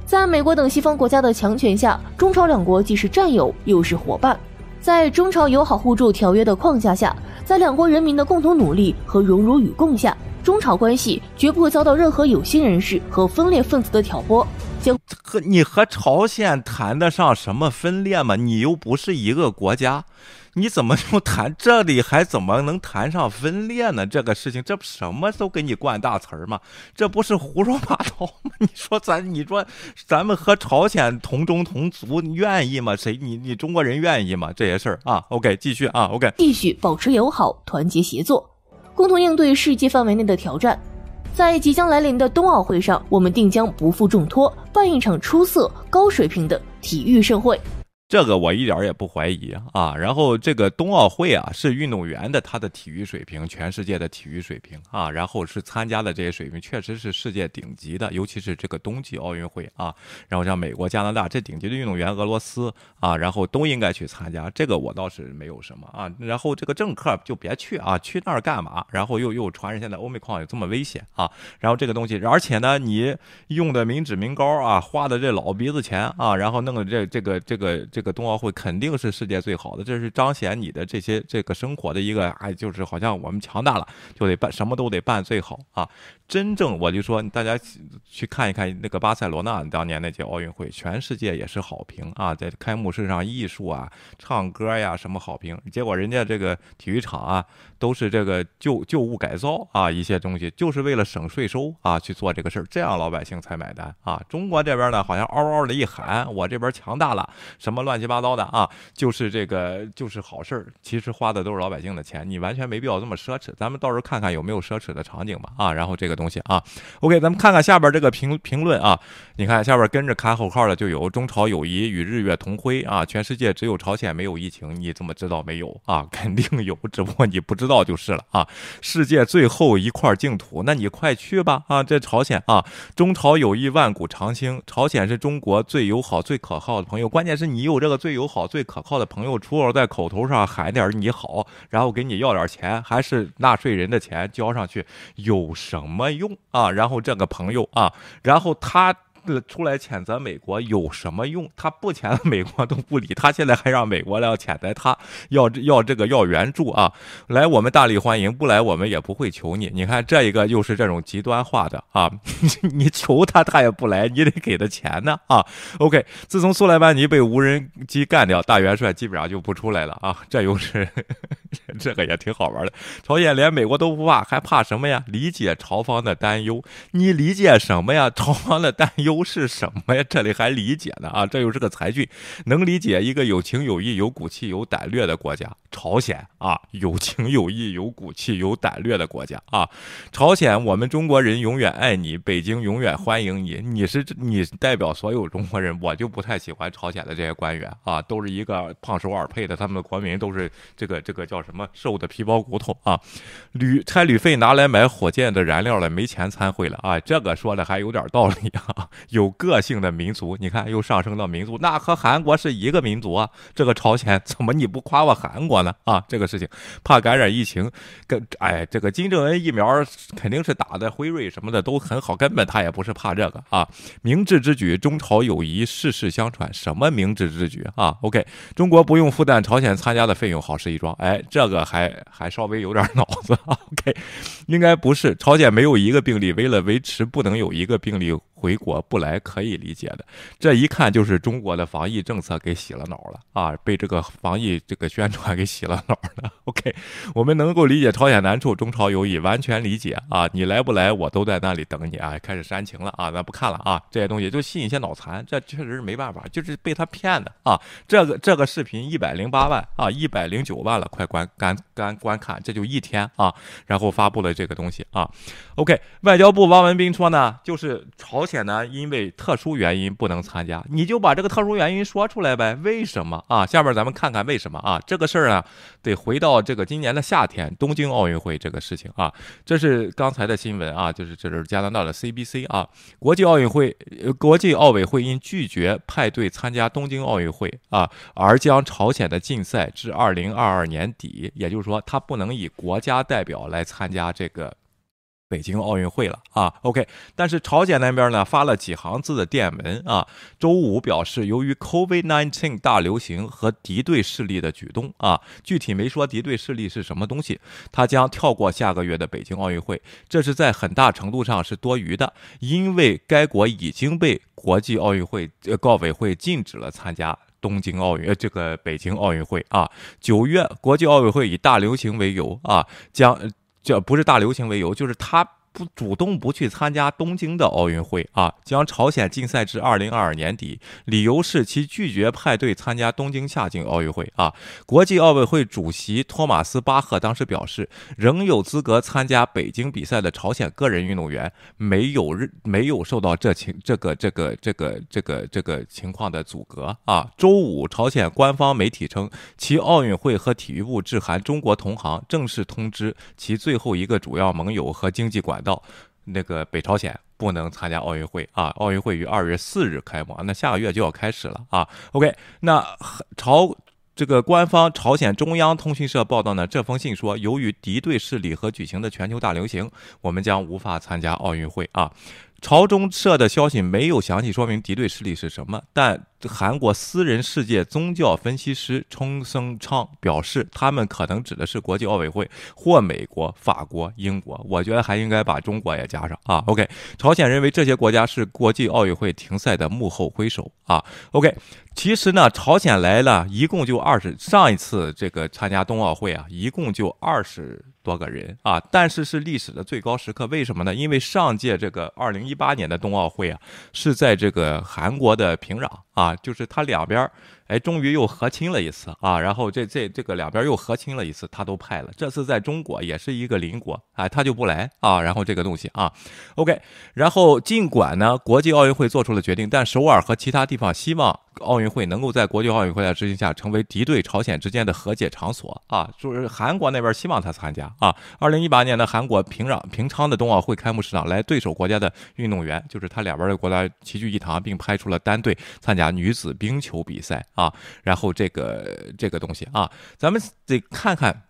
在美国等西方国家的强权下，中朝两国既是战友又是伙伴。在中朝友好互助条约的框架下，在两国人民的共同努力和荣辱与共下，中朝关系绝不会遭到任何有心人士和分裂分子的挑拨。将和你和朝鲜谈得上什么分裂吗？你又不是一个国家。你怎么就谈这里还怎么能谈上分裂呢？这个事情，这不什么都给你灌大词儿吗？这不是胡说八道吗？(laughs) 你说咱，你说咱们和朝鲜同宗同族，你愿意吗？谁？你你中国人愿意吗？这些事儿啊？OK，继续啊？OK，继续保持友好、团结协作，共同应对世界范围内的挑战。在即将来临的冬奥会上，我们定将不负重托，办一场出色、高水平的体育盛会。这个我一点也不怀疑啊，然后这个冬奥会啊是运动员的他的体育水平，全世界的体育水平啊，然后是参加的这些水平确实是世界顶级的，尤其是这个冬季奥运会啊，然后像美国、加拿大这顶级的运动员，俄罗斯啊，然后都应该去参加，这个我倒是没有什么啊，然后这个政客就别去啊，去那儿干嘛？然后又又传着现在欧美矿有这么危险啊，然后这个东西，而且呢，你用的民脂民膏啊，花的这老鼻子钱啊，然后弄的这这个这个。这个冬奥会肯定是世界最好的，这是彰显你的这些这个生活的一个，哎，就是好像我们强大了，就得办什么都得办最好啊。真正我就说，大家去看一看那个巴塞罗那当年那届奥运会，全世界也是好评啊，在开幕式上艺术啊、唱歌呀什么好评。结果人家这个体育场啊，都是这个旧旧物改造啊，一些东西就是为了省税收啊去做这个事儿，这样老百姓才买单啊。中国这边呢，好像嗷嗷的一喊，我这边强大了，什么乱七八糟的啊，就是这个就是好事儿。其实花的都是老百姓的钱，你完全没必要这么奢侈。咱们到时候看看有没有奢侈的场景吧啊，然后这个。东西啊，OK，咱们看看下边这个评评论啊。你看下边跟着卡口号的就有中朝友谊与日月同辉啊，全世界只有朝鲜没有疫情，你怎么知道没有啊？(laughs) 肯定有，只不过你不知道就是了啊。世界最后一块净土，那你快去吧啊！这朝鲜啊，中朝友谊万古长青，朝鲜是中国最友好、最可靠的朋友。关键是你有这个最友好、最可靠的朋友，除了在口头上喊点你好，然后给你要点钱，还是纳税人的钱交上去，有什么？用啊，然后这个朋友啊，然后他。出来谴责美国有什么用？他不谴责美国都不理他，现在还让美国来要谴责他，要要这个要援助啊！来我们大力欢迎，不来我们也不会求你。你看这一个又是这种极端化的啊！(laughs) 你求他他也不来，你得给他钱呢啊！OK，自从苏莱曼尼被无人机干掉，大元帅基本上就不出来了啊！这又是 (laughs) 这个也挺好玩的。朝鲜连美国都不怕，还怕什么呀？理解朝方的担忧，你理解什么呀？朝方的担忧。都是什么呀？这里还理解呢啊！这又是个才俊，能理解一个有情有义、有骨气、有胆略的国家——朝鲜啊！有情有义、有骨气、有胆略的国家啊！朝鲜，我们中国人永远爱你，北京永远欢迎你。你是你代表所有中国人，我就不太喜欢朝鲜的这些官员啊，都是一个胖首尔配的，他们的国民都是这个这个叫什么瘦的皮包骨头啊！旅差旅费拿来买火箭的燃料了，没钱参会了啊！这个说的还有点道理啊！有个性的民族，你看又上升到民族，那和韩国是一个民族啊。这个朝鲜怎么你不夸我韩国呢？啊，这个事情怕感染疫情，跟哎这个金正恩疫苗肯定是打的辉瑞什么的都很好，根本他也不是怕这个啊。明智之举，中朝友谊世世相传，什么明智之举啊？OK，中国不用负担朝鲜参加的费用，好事一桩。哎，这个还还稍微有点脑子。OK，应该不是朝鲜没有一个病例，为了维持不能有一个病例。回国不来可以理解的，这一看就是中国的防疫政策给洗了脑了啊！被这个防疫这个宣传给洗了脑了。(laughs) OK，我们能够理解朝鲜难处，中朝友谊完全理解啊！你来不来，我都在那里等你啊！开始煽情了啊！咱不看了啊！这些东西就吸引一些脑残，这确实是没办法，就是被他骗的啊！这个这个视频一百零八万啊，一百零九万了，快观观观观看，这就一天啊！然后发布了这个东西啊。OK，外交部汪文斌说呢，就是朝。鲜且呢，因为特殊原因不能参加，你就把这个特殊原因说出来呗？为什么啊？下面咱们看看为什么啊？这个事儿啊，得回到这个今年的夏天，东京奥运会这个事情啊。这是刚才的新闻啊，就是这是加拿大的 CBC 啊。国际奥运会，国际奥委会因拒绝派队参加东京奥运会啊，而将朝鲜的禁赛至二零二二年底，也就是说，他不能以国家代表来参加这个。北京奥运会了啊，OK，但是朝鲜那边呢发了几行字的电文啊，周五表示，由于 COVID-19 大流行和敌对势力的举动啊，具体没说敌对势力是什么东西，他将跳过下个月的北京奥运会，这是在很大程度上是多余的，因为该国已经被国际奥运会呃奥委会禁止了参加东京奥运这个北京奥运会啊，九月国际奥委会以大流行为由啊将。就不是大流行为由，就是他不主动不去参加东京的奥运会啊，将朝鲜禁赛至二零二二年底，理由是其拒绝派队参加东京夏季奥运会啊。国际奥委会主席托马斯巴赫当时表示，仍有资格参加北京比赛的朝鲜个人运动员没有日没有受到这情这个这个这个这个这个情况的阻隔啊。周五，朝鲜官方媒体称，其奥运会和体育部致函中国同行，正式通知其最后一个主要盟友和经济管到，那个北朝鲜不能参加奥运会啊。奥运会于二月四日开幕，那下个月就要开始了啊。OK，那朝。这个官方朝鲜中央通讯社报道呢，这封信说，由于敌对势力和举行的全球大流行，我们将无法参加奥运会啊。朝中社的消息没有详细说明敌对势力是什么，但韩国私人世界宗教分析师冲生昌表示，他们可能指的是国际奥委会或美国、法国、英国。我觉得还应该把中国也加上啊。OK，朝鲜认为这些国家是国际奥运会停赛的幕后推手啊。OK，其实呢，朝鲜来了一共就二十，上一次这个参加冬奥会啊，一共就二十。多个人啊，但是是历史的最高时刻，为什么呢？因为上届这个二零一八年的冬奥会啊，是在这个韩国的平壤啊，就是他两边。哎，终于又和亲了一次啊！然后这这这个两边又和亲了一次，他都派了。这次在中国也是一个邻国，哎，他就不来啊。然后这个东西啊，OK。然后尽管呢，国际奥运会做出了决定，但首尔和其他地方希望奥运会能够在国际奥运会的执行下成为敌对朝鲜之间的和解场所啊。就是韩国那边希望他参加啊。二零一八年的韩国平壤平昌的冬奥会开幕式上，来对手国家的运动员，就是他两边的国家齐聚一堂，并派出了单队参加女子冰球比赛。啊，然后这个这个东西啊，咱们得看看。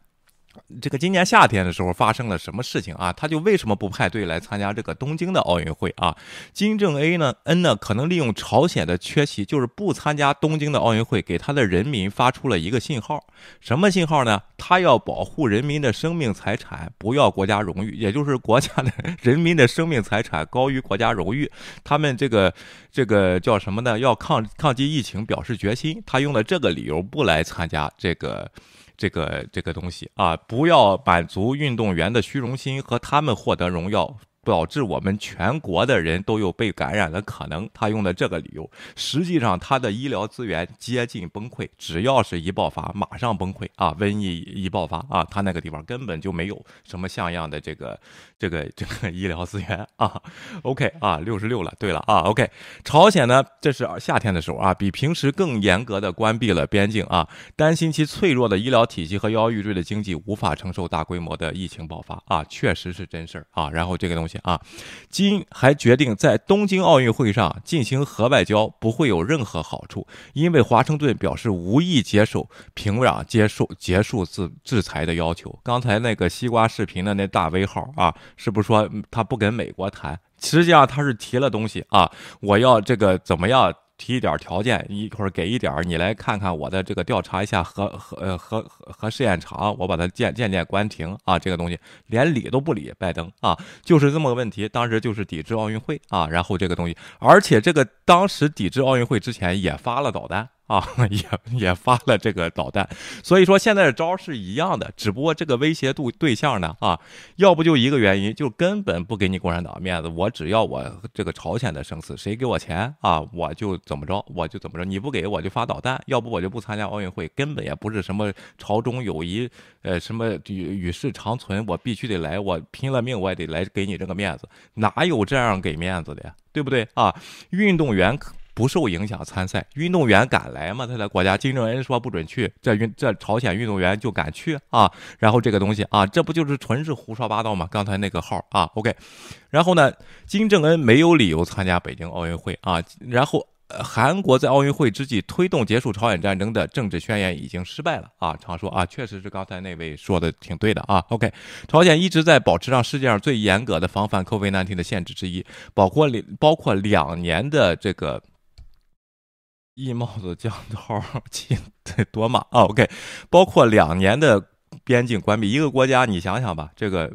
这个今年夏天的时候发生了什么事情啊？他就为什么不派队来参加这个东京的奥运会啊？金正 A 呢恩呢可能利用朝鲜的缺席，就是不参加东京的奥运会，给他的人民发出了一个信号。什么信号呢？他要保护人民的生命财产，不要国家荣誉，也就是国家的 (laughs) 人民的生命财产高于国家荣誉。他们这个这个叫什么呢？要抗抗击疫情，表示决心。他用了这个理由不来参加这个。这个这个东西啊，不要满足运动员的虚荣心和他们获得荣耀。导致我们全国的人都有被感染的可能。他用的这个理由，实际上他的医疗资源接近崩溃。只要是一爆发，马上崩溃啊！瘟疫一爆发啊，他那个地方根本就没有什么像样的这个这个这个医疗资源啊。OK 啊，六十六了。对了啊，OK，朝鲜呢，这是夏天的时候啊，比平时更严格的关闭了边境啊，担心其脆弱的医疗体系和摇摇欲坠的经济无法承受大规模的疫情爆发啊，确实是真事儿啊。然后这个东西啊，金还决定在东京奥运会上进行核外交不会有任何好处，因为华盛顿表示无意接受平壤接受结束制制裁的要求。刚才那个西瓜视频的那大 V 号啊，是不是说他不跟美国谈？实际上他是提了东西啊，我要这个怎么样？提一点条件，一会儿给一点你来看看我的这个调查一下核核呃核核试验场，我把它渐渐渐关停啊，这个东西连理都不理拜登啊，就是这么个问题。当时就是抵制奥运会啊，然后这个东西，而且这个当时抵制奥运会之前也发了导弹。啊，(laughs) 也也发了这个导弹，所以说现在的招是一样的，只不过这个威胁度对象呢，啊，要不就一个原因，就根本不给你共产党面子，我只要我这个朝鲜的生死，谁给我钱啊，我就怎么着，我就怎么着，你不给我就发导弹，要不我就不参加奥运会，根本也不是什么朝中友谊，呃，什么与与世长存，我必须得来，我拼了命我也得来给你这个面子，哪有这样给面子的呀，对不对啊？运动员可。不受影响参赛，运动员敢来吗？他的国家金正恩说不准去，这运这朝鲜运动员就敢去啊？然后这个东西啊，这不就是纯是胡说八道吗？刚才那个号啊，OK，然后呢，金正恩没有理由参加北京奥运会啊。然后，韩国在奥运会之际推动结束朝鲜战争的政治宣言已经失败了啊。常说啊，确实是刚才那位说的挺对的啊。OK，朝鲜一直在保持上世界上最严格的防范 COVID-19 的限制之一，包括两包括两年的这个。一帽子降头，亲得多嘛啊？OK，包括两年的边境关闭，一个国家你想想吧，这个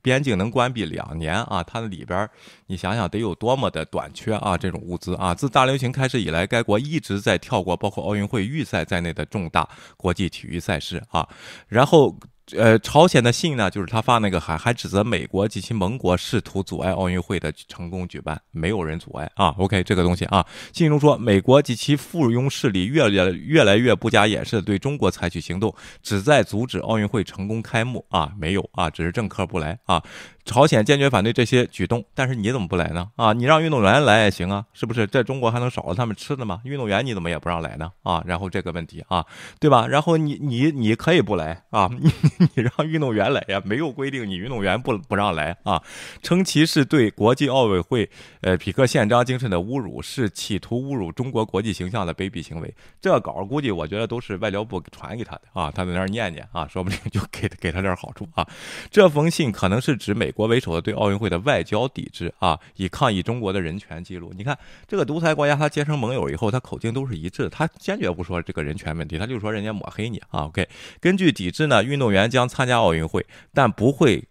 边境能关闭两年啊，它里边你想想得有多么的短缺啊，这种物资啊。自大流行开始以来，该国一直在跳过包括奥运会预赛在内的重大国际体育赛事啊。然后呃，朝鲜的信呢，就是他发那个函还指责美国及其盟国试图阻碍奥运会的成功举办，没有人阻碍啊。OK，这个东西啊，信中说美国及其附庸势力越来越来越不加掩饰的对中国采取行动，旨在阻止奥运会成功开幕啊，没有啊，只是政客不来啊。朝鲜坚决反对这些举动，但是你怎么不来呢？啊，你让运动员来也行啊，是不是？在中国还能少了他们吃的吗？运动员你怎么也不让来呢？啊，然后这个问题啊，对吧？然后你你你可以不来啊，(laughs) 你你让运动员来呀，没有规定你运动员不不让来啊，称其是对国际奥委会呃匹克宪章精神的侮辱，是企图侮辱中国国际形象的卑鄙行为。这稿估计我觉得都是外交部传给他的啊，他在那儿念念啊，说不定就给给他点好处啊。这封信可能是指美。国为首的对奥运会的外交抵制啊，以抗议中国的人权记录。你看这个独裁国家，他结成盟友以后，他口径都是一致的，他坚决不说这个人权问题，他就说人家抹黑你啊。OK，根据抵制呢，运动员将参加奥运会，但不会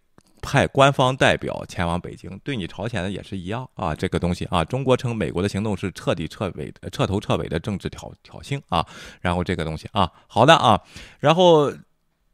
派官方代表前往北京。对你朝鲜的也是一样啊，这个东西啊，中国称美国的行动是彻底彻尾、彻头彻尾的政治挑挑衅啊。然后这个东西啊，好的啊，然后。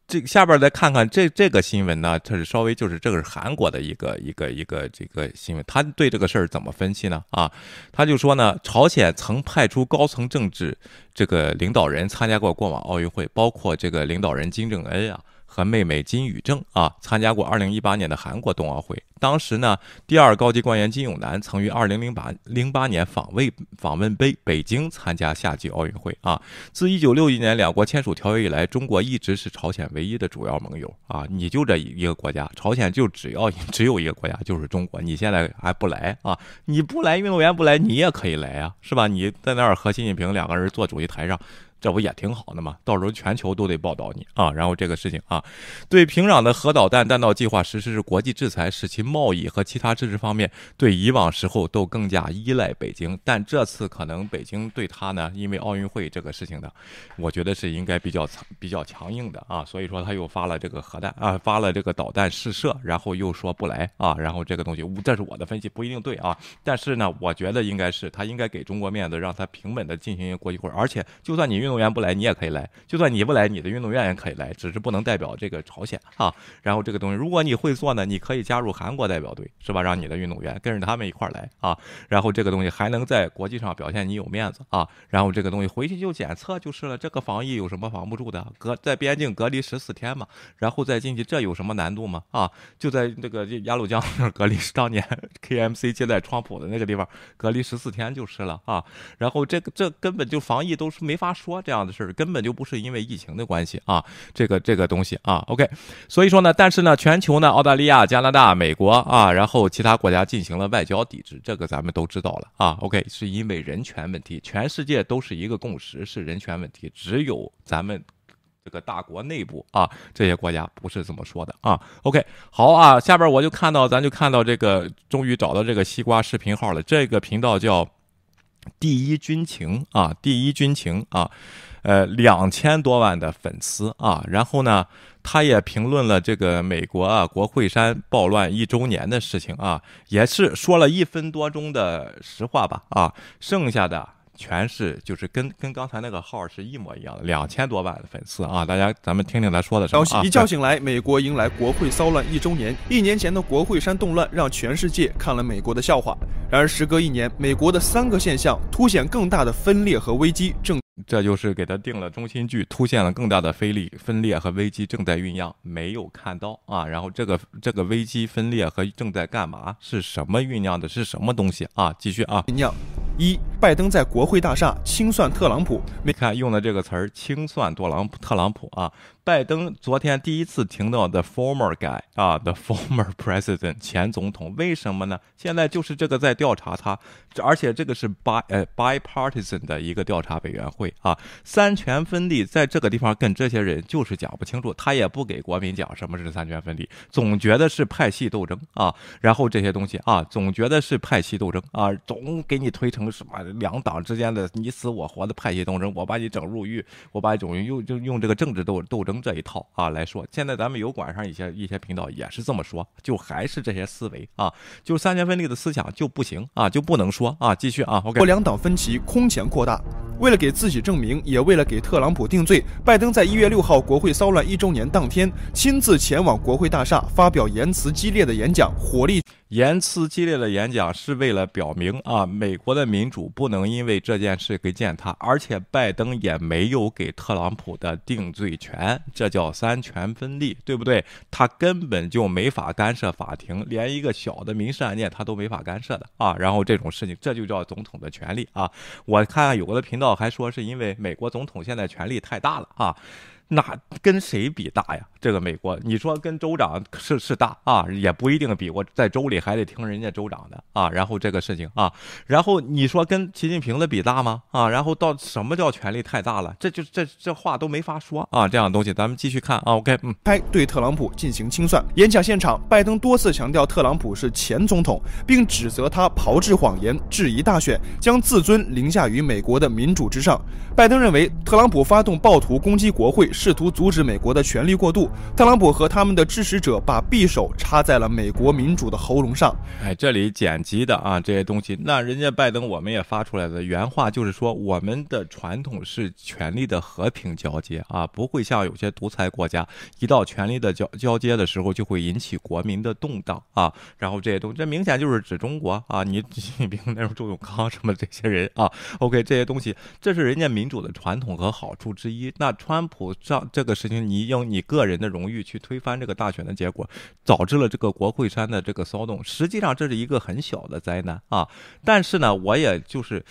这下边再看看这这个新闻呢，它是稍微就是这个是韩国的一个一个一个这个新闻，他对这个事儿怎么分析呢？啊，他就说呢，朝鲜曾派出高层政治这个领导人参加过过往奥运会，包括这个领导人金正恩啊。和妹妹金宇正啊，参加过2018年的韩国冬奥会。当时呢，第二高级官员金永南曾于2008 08年访问访问北北京参加夏季奥运会啊。自1961年两国签署条约以来，中国一直是朝鲜唯一的主要盟友啊。你就这一个国家，朝鲜就只要 (laughs) 只有一个国家，就是中国。你现在还不来啊？你不来，运动员不来，你也可以来啊，是吧？你在那儿和习近平两个人坐主席台上。这不也挺好的吗？到时候全球都得报道你啊！然后这个事情啊，对平壤的核导弹弹道计划实施是国际制裁，使其贸易和其他支持方面对以往时候都更加依赖北京。但这次可能北京对他呢，因为奥运会这个事情呢，我觉得是应该比较比较强硬的啊。所以说他又发了这个核弹啊，发了这个导弹试射，然后又说不来啊。然后这个东西，这是我的分析，不一定对啊。但是呢，我觉得应该是他应该给中国面子，让他平稳的进行一个国际会，而且就算你运。运动员不来，你也可以来。就算你不来，你的运动员也可以来，只是不能代表这个朝鲜啊。然后这个东西，如果你会做呢，你可以加入韩国代表队，是吧？让你的运动员跟着他们一块来啊。然后这个东西还能在国际上表现你有面子啊。然后这个东西回去就检测就是了。这个防疫有什么防不住的？隔在边境隔离十四天嘛，然后再进去，这有什么难度吗？啊，就在这个鸭绿江那隔离，当年 KMC 接待川普的那个地方隔离十四天就是了啊。然后这个这根本就防疫都是没法说。这样的事儿根本就不是因为疫情的关系啊，这个这个东西啊，OK，所以说呢，但是呢，全球呢，澳大利亚、加拿大、美国啊，然后其他国家进行了外交抵制，这个咱们都知道了啊，OK，是因为人权问题，全世界都是一个共识，是人权问题，只有咱们这个大国内部啊，这些国家不是这么说的啊，OK，好啊，下边我就看到，咱就看到这个，终于找到这个西瓜视频号了，这个频道叫。第一军情啊，第一军情啊，呃，两千多万的粉丝啊，然后呢，他也评论了这个美国啊国会山暴乱一周年的事情啊，也是说了一分多钟的实话吧啊，剩下的。全是就是跟跟刚才那个号是一模一样的，两千多万的粉丝啊！大家咱们听听他说的什么消息。一觉醒来，美国迎来国会骚乱一周年。(laughs) 一年前的国会山动乱让全世界看了美国的笑话。然而时隔一年，美国的三个现象凸显更大的分裂和危机正。这就是给他定了中心句，凸显了更大的分裂、分裂和危机正在酝酿，没有看到啊。然后这个这个危机分裂和正在干嘛？是什么酝酿的？是什么东西啊？继续啊，酝酿。一，拜登在国会大厦清算特朗普。你看用的这个词儿，清算多朗，特朗普啊。拜登昨天第一次听到 the former guy 啊，the former (laughs) president 前总统，为什么呢？现在就是这个在调查他，而且这个是 by 呃 bipartisan 的一个调查委员会啊，三权分立在这个地方跟这些人就是讲不清楚，他也不给国民讲什么是三权分立，总觉得是派系斗争啊，然后这些东西啊，总觉得是派系斗争啊，总给你推成什么两党之间的你死我活的派系斗争，我把你整入狱，我把你整用就用这个政治斗斗争。这一套啊来说，现在咱们油管上一些一些频道也是这么说，就还是这些思维啊，就三权分立的思想就不行啊，就不能说啊，继续啊。国两党分歧空前扩大。为了给自己证明，也为了给特朗普定罪，拜登在一月六号国会骚乱一周年当天，亲自前往国会大厦发表言辞激烈的演讲，火力。言辞激烈的演讲是为了表明啊，美国的民主不能因为这件事给践踏，而且拜登也没有给特朗普的定罪权，这叫三权分立，对不对？他根本就没法干涉法庭，连一个小的民事案件他都没法干涉的啊。然后这种事情，这就叫总统的权利啊。我看有的频道还说是因为美国总统现在权力太大了啊。那跟谁比大呀？这个美国，你说跟州长是是大啊，也不一定比。我在州里还得听人家州长的啊。然后这个事情啊，然后你说跟习近平的比大吗？啊，然后到什么叫权力太大了？这就这这话都没法说啊。这样的东西咱们继续看啊。OK，嗯，拍对特朗普进行清算。演讲现场，拜登多次强调特朗普是前总统，并指责他炮制谎言、质疑大选，将自尊凌驾于美国的民主之上。拜登认为特朗普发动暴徒攻击国会。试图阻止美国的权力过渡，特朗普和他们的支持者把匕首插在了美国民主的喉咙上。哎，这里剪辑的啊，这些东西，那人家拜登我们也发出来的原话就是说，我们的传统是权力的和平交接啊，不会像有些独裁国家，一到权力的交交接的时候就会引起国民的动荡啊。然后这些东西，这明显就是指中国啊，你习近平那时候周永康什么这些人啊，(laughs) (laughs) OK，这些东西，这是人家民主的传统和好处之一。那川普。让这个事情，你用你个人的荣誉去推翻这个大选的结果，导致了这个国会山的这个骚动。实际上这是一个很小的灾难啊，但是呢，我也就是。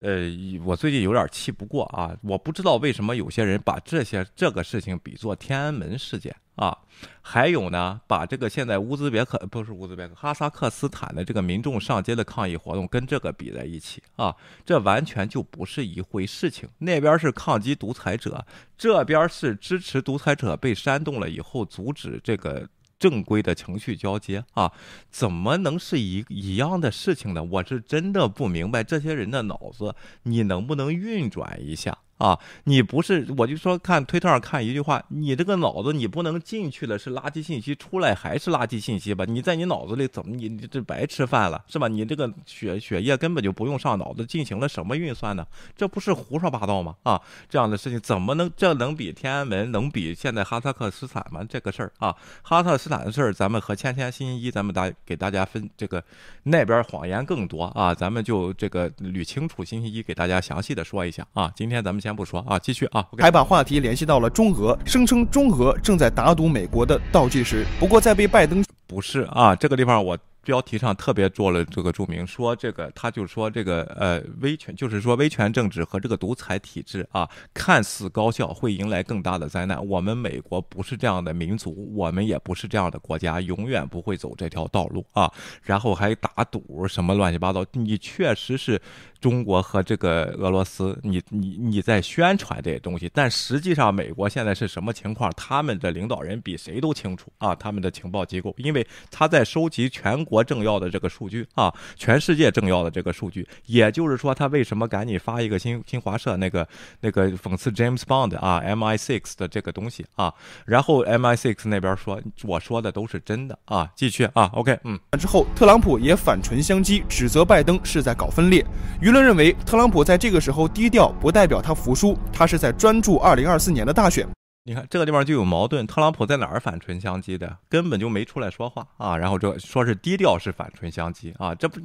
呃，我最近有点气不过啊！我不知道为什么有些人把这些这个事情比作天安门事件啊，还有呢，把这个现在乌兹别克不是乌兹别克哈萨克斯坦的这个民众上街的抗议活动跟这个比在一起啊，这完全就不是一回事情。那边是抗击独裁者，这边是支持独裁者被煽动了以后阻止这个。正规的程序交接啊，怎么能是一一样的事情呢？我是真的不明白这些人的脑子，你能不能运转一下？啊，你不是，我就说看推特上看一句话，你这个脑子你不能进去了是垃圾信息，出来还是垃圾信息吧？你在你脑子里怎么你你这白吃饭了是吧？你这个血血液根本就不用上脑子进行了什么运算呢？这不是胡说八道吗？啊，这样的事情怎么能这能比天安门能比现在哈萨克斯坦吗？这个事儿啊，哈萨克斯坦的事儿，咱们和千天星期一咱们大给大家分这个那边谎言更多啊，咱们就这个捋清楚，星期一给大家详细的说一下啊。今天咱们。先不说啊，继续啊，还把话题联系到了中俄，声称中俄正在打赌美国的倒计时。不过在被拜登不是啊，这个地方我。标题上特别做了这个注明，说这个他就说这个呃威权，就是说威权政治和这个独裁体制啊，看似高效，会迎来更大的灾难。我们美国不是这样的民族，我们也不是这样的国家，永远不会走这条道路啊。然后还打赌什么乱七八糟，你确实是中国和这个俄罗斯，你你你在宣传这些东西，但实际上美国现在是什么情况？他们的领导人比谁都清楚啊，他们的情报机构，因为他在收集全国。政要的这个数据啊，全世界政要的这个数据，也就是说，他为什么赶紧发一个新新华社那个那个讽刺 James Bond 啊，MI6 的这个东西啊，然后 MI6 那边说我说的都是真的啊，继续啊，OK，嗯，之后特朗普也反唇相讥，指责拜登是在搞分裂。舆论认为，特朗普在这个时候低调，不代表他服输，他是在专注2024年的大选。你看这个地方就有矛盾，特朗普在哪儿反唇相讥的？根本就没出来说话啊！然后这说是低调是反唇相讥啊，这不。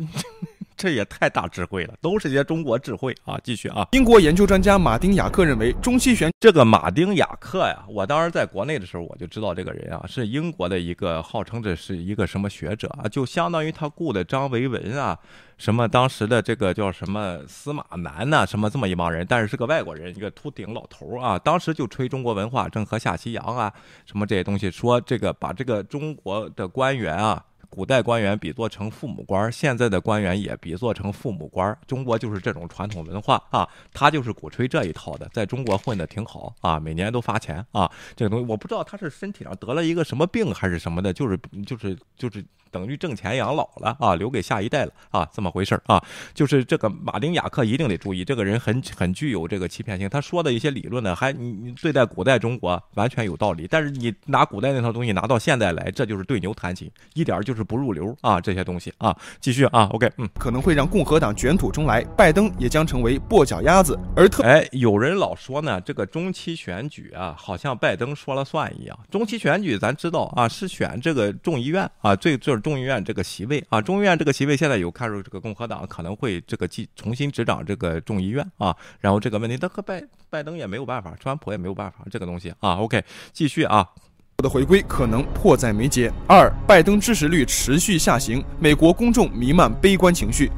这也太大智慧了，都是些中国智慧啊！继续啊，英国研究专家马丁·雅克认为，中期选这个马丁·雅克呀，我当时在国内的时候我就知道这个人啊，是英国的一个号称这是一个什么学者啊，就相当于他雇的张维文啊，什么当时的这个叫什么司马南呐，什么这么一帮人，但是是个外国人，一个秃顶老头啊，当时就吹中国文化正和下西洋啊，什么这些东西，说这个把这个中国的官员啊。古代官员比作成父母官，现在的官员也比作成父母官。中国就是这种传统文化啊，他就是鼓吹这一套的，在中国混的挺好啊，每年都发钱啊。这个东西我不知道他是身体上得了一个什么病还是什么的，就是就是就是。等于挣钱养老了啊，留给下一代了啊，这么回事啊？就是这个马丁雅克一定得注意，这个人很很具有这个欺骗性。他说的一些理论呢，还你你对待古代中国完全有道理，但是你拿古代那套东西拿到现代来，这就是对牛弹琴，一点就是是不入流啊，这些东西啊，继续啊，OK，嗯，可能会让共和党卷土重来，拜登也将成为跛脚鸭子。而特哎，有人老说呢，这个中期选举啊，好像拜登说了算一样。中期选举咱知道啊，是选这个众议院啊，最就是众议院这个席位啊，众议院这个席位现在有看出这个共和党可能会这个继重新执掌这个众议院啊，然后这个问题，他和拜拜登也没有办法，川普也没有办法，这个东西啊，OK，继续啊。的回归可能迫在眉睫。二，拜登支持率持续下行，美国公众弥漫悲观情绪。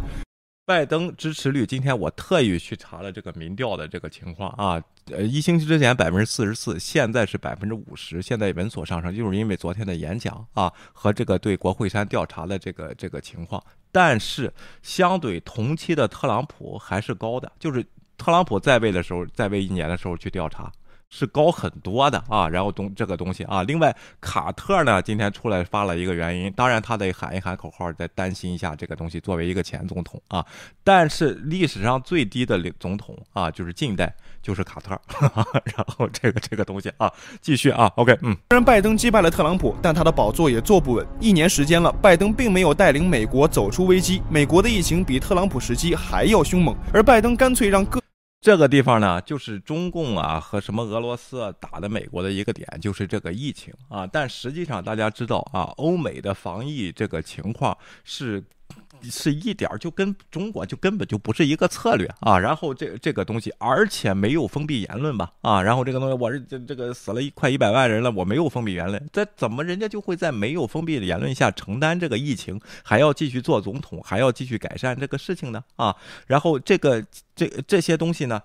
拜登支持率，今天我特意去查了这个民调的这个情况啊，呃，一星期之前百分之四十四，现在是百分之五十，现在稳所上升，就是因为昨天的演讲啊和这个对国会山调查的这个这个情况，但是相对同期的特朗普还是高的，就是特朗普在位的时候，在位一年的时候去调查。是高很多的啊，然后东这个东西啊，另外卡特呢今天出来发了一个原因，当然他得喊一喊口号，再担心一下这个东西。作为一个前总统啊，但是历史上最低的领总统啊，就是近代就是卡特。(laughs) 然后这个这个东西啊，继续啊，OK，嗯。虽然拜登击败了特朗普，但他的宝座也坐不稳。一年时间了，拜登并没有带领美国走出危机，美国的疫情比特朗普时期还要凶猛，而拜登干脆让各。这个地方呢，就是中共啊和什么俄罗斯打的美国的一个点，就是这个疫情啊。但实际上大家知道啊，欧美的防疫这个情况是。是一点儿就跟中国就根本就不是一个策略啊，然后这这个东西，而且没有封闭言论吧啊，然后这个东西我是这这个死了一快一百万人了，我没有封闭言论，这怎么人家就会在没有封闭的言论下承担这个疫情，还要继续做总统，还要继续改善这个事情呢啊？然后这个这这些东西呢？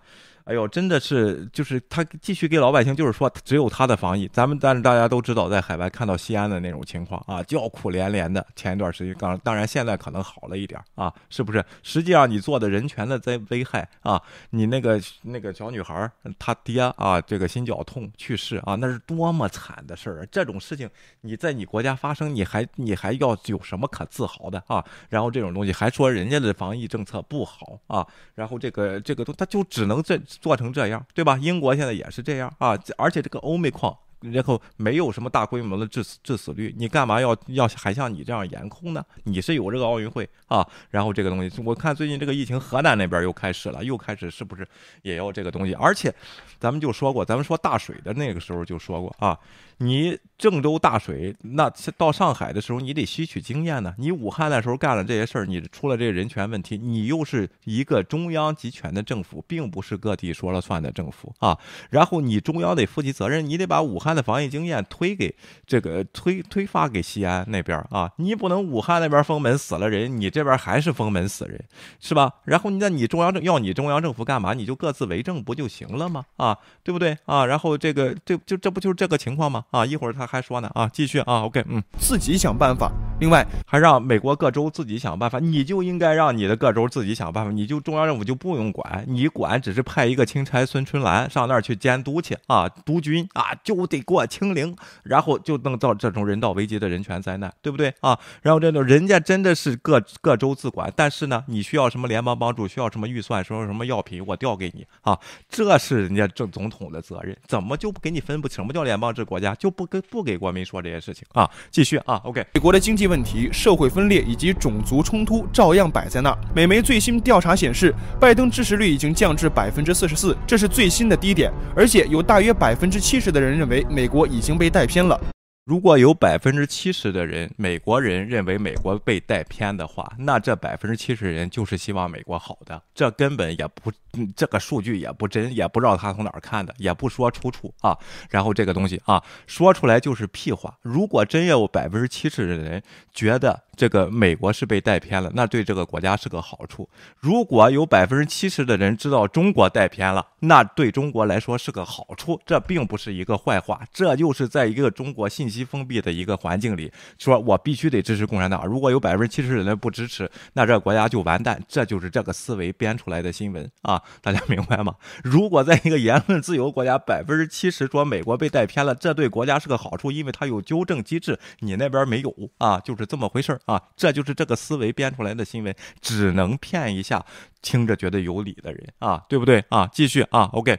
哎呦，真的是，就是他继续给老百姓，就是说只有他的防疫。咱们但是大家都知道，在海外看到西安的那种情况啊，叫苦连连的。前一段时间刚，当然现在可能好了一点啊，是不是？实际上你做的人权的在危害啊，你那个那个小女孩她爹啊，这个心绞痛去世啊，那是多么惨的事儿啊！这种事情你在你国家发生，你还你还要有什么可自豪的啊？然后这种东西还说人家的防疫政策不好啊？然后这个这个都他就只能这。做成这样，对吧？英国现在也是这样啊，而且这个欧美矿。然后没有什么大规模的致死致死率，你干嘛要要还像你这样严控呢？你是有这个奥运会啊，然后这个东西，我看最近这个疫情，河南那边又开始了，又开始是不是也要这个东西？而且，咱们就说过，咱们说大水的那个时候就说过啊，你郑州大水，那到上海的时候你得吸取经验呢。你武汉那时候干了这些事儿，你出了这个人权问题，你又是一个中央集权的政府，并不是各地说了算的政府啊。然后你中央得负起责任，你得把武汉。他的防疫经验推给这个推推发给西安那边啊，你不能武汉那边封门死了人，你这边还是封门死人，是吧？然后那你中央政要你中央政府干嘛？你就各自为政不就行了吗？啊，对不对啊？然后这个这就这不就是这个情况吗？啊，一会儿他还说呢啊，继续啊，OK，嗯，自己想办法。另外还让美国各州自己想办法，你就应该让你的各州自己想办法，你就中央政府就不用管，你管只是派一个钦差孙春兰上那儿去监督去啊，督军啊，就得。过清零，然后就能造这种人道危机的人权灾难，对不对啊？然后这种人家真的是各各州自管，但是呢，你需要什么联邦帮助，需要什么预算，说什么药品，我调给你啊，这是人家正总统的责任，怎么就不给你分不清？什么叫联邦制国家？就不跟不给国民说这些事情啊？继续啊，OK，美国的经济问题、社会分裂以及种族冲突照样摆在那儿。美媒最新调查显示，拜登支持率已经降至百分之四十四，这是最新的低点，而且有大约百分之七十的人认为。美国已经被带偏了。如果有百分之七十的人，美国人认为美国被带偏的话，那这百分之七十人就是希望美国好的，这根本也不，这个数据也不真，也不知道他从哪儿看的，也不说出处啊。然后这个东西啊，说出来就是屁话。如果真有百分之七十的人觉得这个美国是被带偏了，那对这个国家是个好处。如果有百分之七十的人知道中国带偏了，那对中国来说是个好处。这并不是一个坏话，这就是在一个中国信息。封闭的一个环境里，说我必须得支持共产党。如果有百分之七十的人不支持，那这国家就完蛋。这就是这个思维编出来的新闻啊！大家明白吗？如果在一个言论自由国家，百分之七十说美国被带偏了，这对国家是个好处，因为它有纠正机制，你那边没有啊，就是这么回事儿啊！这就是这个思维编出来的新闻，只能骗一下听着觉得有理的人啊，对不对啊？继续啊，OK。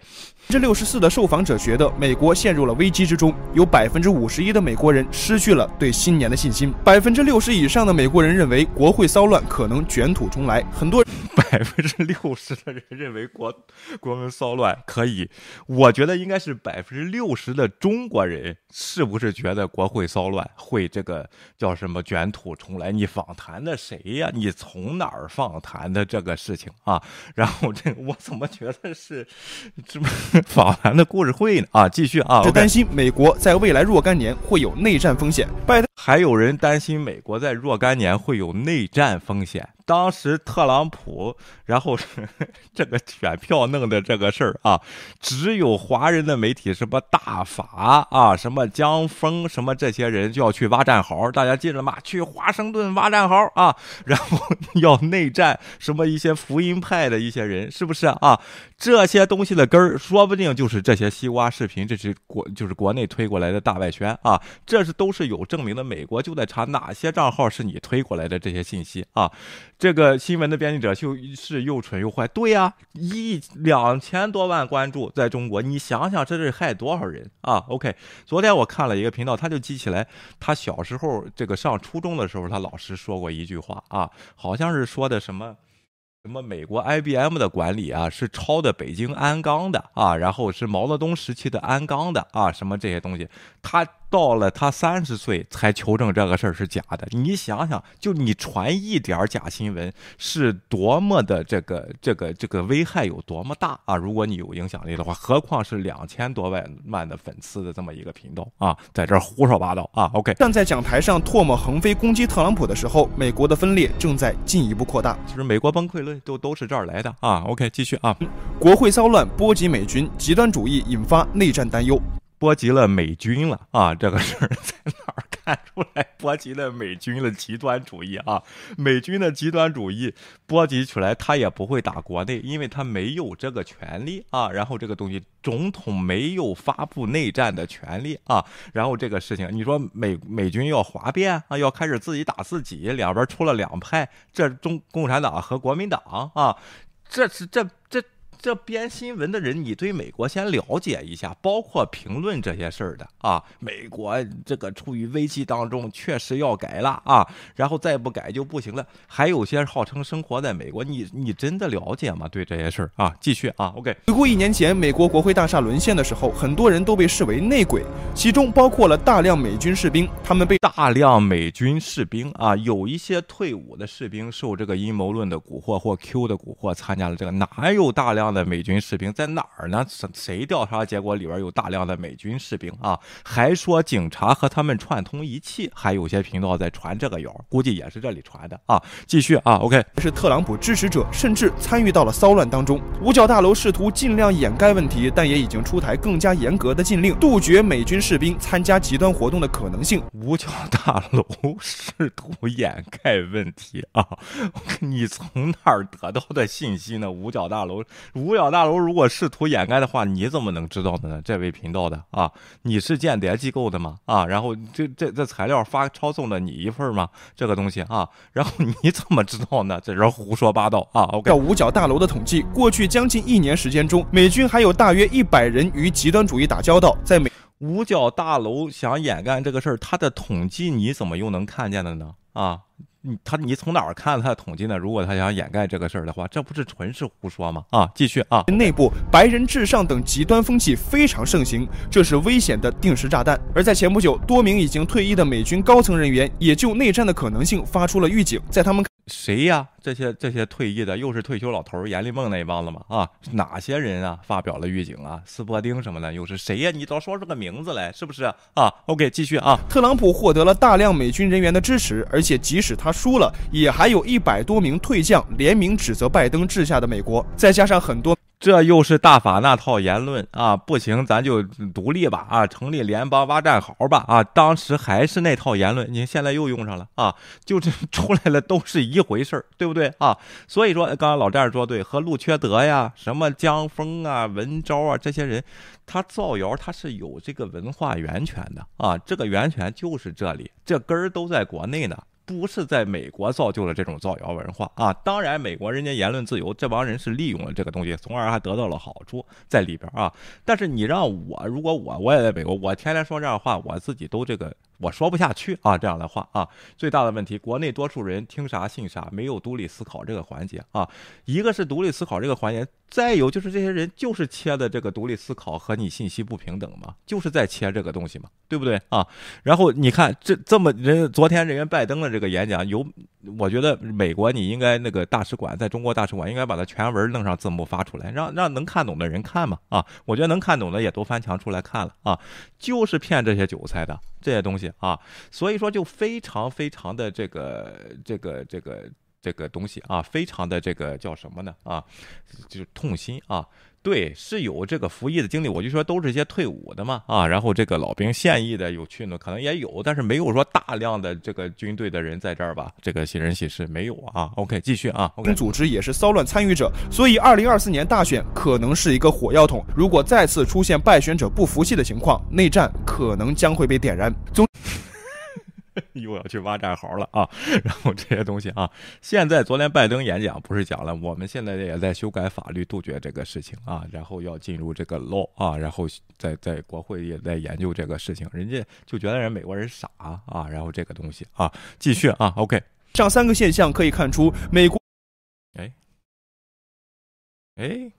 百分之六十四的受访者觉得美国陷入了危机之中，有百分之五十一的美国人失去了对新年的信心，百分之六十以上的美国人认为国会骚乱可能卷土重来。很多 (laughs) 百分之六十的人认为国国门骚乱可以，我觉得应该是百分之六十的中国人是不是觉得国会骚乱会这个叫什么卷土重来？你访谈的谁呀？你从哪儿访谈的这个事情啊？然后这我怎么觉得是这么？访谈的故事会呢啊，继续啊，这担心美国在未来若干年会有内战风险。拜登还有人担心美国在若干年会有内战风险。当时特朗普，(laughs) 然后 (laughs) 这个选票弄的这个事儿啊，只有华人的媒体什么大法啊，什么江峰，什么这些人就要去挖战壕，大家记着吗？去华盛顿挖战壕啊，(laughs) 然后要内战，什么一些福音派的一些人，是不是啊？这些东西的根儿，说不定就是这些西瓜视频，这是国就是国内推过来的大外宣啊，这是都是有证明的。美国就在查哪些账号是你推过来的这些信息啊。这个新闻的编辑者就是又蠢又坏，对呀，一两千多万关注在中国，你想想这是害多少人啊？OK，昨天我看了一个频道，他就记起来他小时候这个上初中的时候，他老师说过一句话啊，好像是说的什么什么美国 IBM 的管理啊是抄的北京鞍钢的啊，然后是毛泽东时期的鞍钢的啊，什么这些东西，他。到了他三十岁才求证这个事儿是假的，你想想，就你传一点假新闻是多么的这个这个这个危害有多么大啊！如果你有影响力的话，何况是两千多万万的粉丝的这么一个频道啊，在这胡说八道啊！OK，站在讲台上唾沫横飞攻击特朗普的时候，美国的分裂正在进一步扩大。其实美国崩溃论都都是这儿来的啊！OK，继续啊，国会骚乱波及美军，极端主义引发内战担忧。波及了美军了啊！这个事儿在哪儿看出来？波及了美军的极端主义啊！美军的极端主义波及出来，他也不会打国内，因为他没有这个权利啊。然后这个东西，总统没有发布内战的权利啊。然后这个事情，你说美美军要哗变啊，要开始自己打自己，两边出了两派，这中共产党和国民党啊，这是这这。这编新闻的人，你对美国先了解一下，包括评论这些事儿的啊。美国这个处于危机当中，确实要改了啊，然后再不改就不行了。还有些号称生活在美国，你你真的了解吗？对这些事儿啊，继续啊，OK。回顾一年前美国国会大厦沦陷的时候，很多人都被视为内鬼，其中包括了大量美军士兵，他们被大量美军士兵啊，有一些退伍的士兵受这个阴谋论的蛊惑或 Q 的蛊惑参加了这个，哪有大量？的美军士兵在哪儿呢？谁谁调查结果里边有大量的美军士兵啊？还说警察和他们串通一气，还有些频道在传这个谣，估计也是这里传的啊。继续啊，OK，是特朗普支持者，甚至参与到了骚乱当中。五角大楼试图尽量掩盖问题，但也已经出台更加严格的禁令，杜绝美军士兵参加极端活动的可能性。五角大楼试图掩盖问题啊？(laughs) 你从哪儿得到的信息呢？五角大楼。五角大楼如果试图掩盖的话，你怎么能知道的呢？这位频道的啊，你是间谍机构的吗？啊，然后这这这材料发抄送了你一份吗？这个东西啊，然后你 (laughs) 怎么知道呢？这人胡说八道啊！OK，五角大楼的统计，过去将近一年时间中，美军还有大约一百人与极端主义打交道。在美五角大楼想掩盖这个事儿，他的统计你怎么又能看见的呢？啊？他你从哪儿看他的统计呢？如果他想掩盖这个事儿的话，这不是纯是胡说吗？啊，继续啊，内部白人至上等极端风气非常盛行，这是危险的定时炸弹。而在前不久，多名已经退役的美军高层人员也就内战的可能性发出了预警，在他们。谁呀？这些这些退役的又是退休老头阎立梦那一帮子吗？啊，哪些人啊？发表了预警啊？斯伯丁什么的又是谁呀？你倒说出个名字来，是不是啊？OK，继续啊。特朗普获得了大量美军人员的支持，而且即使他输了，也还有一百多名退将联名指责拜登治下的美国，再加上很多。这又是大法那套言论啊！不行，咱就独立吧啊！成立联邦挖战壕吧啊！当时还是那套言论，你现在又用上了啊！就这出来了，都是一回事儿，对不对啊？所以说，刚刚老战士说对，和陆缺德呀、什么江峰啊、文昭啊这些人，他造谣他是有这个文化源泉的啊！这个源泉就是这里，这根儿都在国内呢。不是在美国造就了这种造谣文化啊。当然，美国人家言论自由，这帮人是利用了这个东西，从而还得到了好处在里边啊。但是你让我，如果我我也在美国，我天天说这样的话，我自己都这个。我说不下去啊，这样的话啊，最大的问题，国内多数人听啥信啥，没有独立思考这个环节啊。一个是独立思考这个环节，再有就是这些人就是切的这个独立思考和你信息不平等嘛，就是在切这个东西嘛，对不对啊？然后你看这这么人，昨天人家拜登的这个演讲，有我觉得美国你应该那个大使馆在中国大使馆应该把它全文弄上字幕发出来，让让能看懂的人看嘛啊。我觉得能看懂的也都翻墙出来看了啊，就是骗这些韭菜的。这些东西啊，所以说就非常非常的这个这个这个这个东西啊，非常的这个叫什么呢啊，就是痛心啊。对，是有这个服役的经历，我就说都是些退伍的嘛啊，然后这个老兵现役的有去呢，可能也有，但是没有说大量的这个军队的人在这儿吧，这个喜人喜事没有啊。OK，继续啊。跟组织也是骚乱参与者，所以二零二四年大选可能是一个火药桶，如果再次出现败选者不服气的情况，内战可能将会被点燃。总。(laughs) 又要去挖战壕了啊！然后这些东西啊，现在昨天拜登演讲不是讲了，我们现在也在修改法律，杜绝这个事情啊，然后要进入这个 law 啊，然后在在国会也在研究这个事情，人家就觉得人美国人傻啊，然后这个东西啊，继续啊，OK，上三个现象可以看出美国，哎，哎，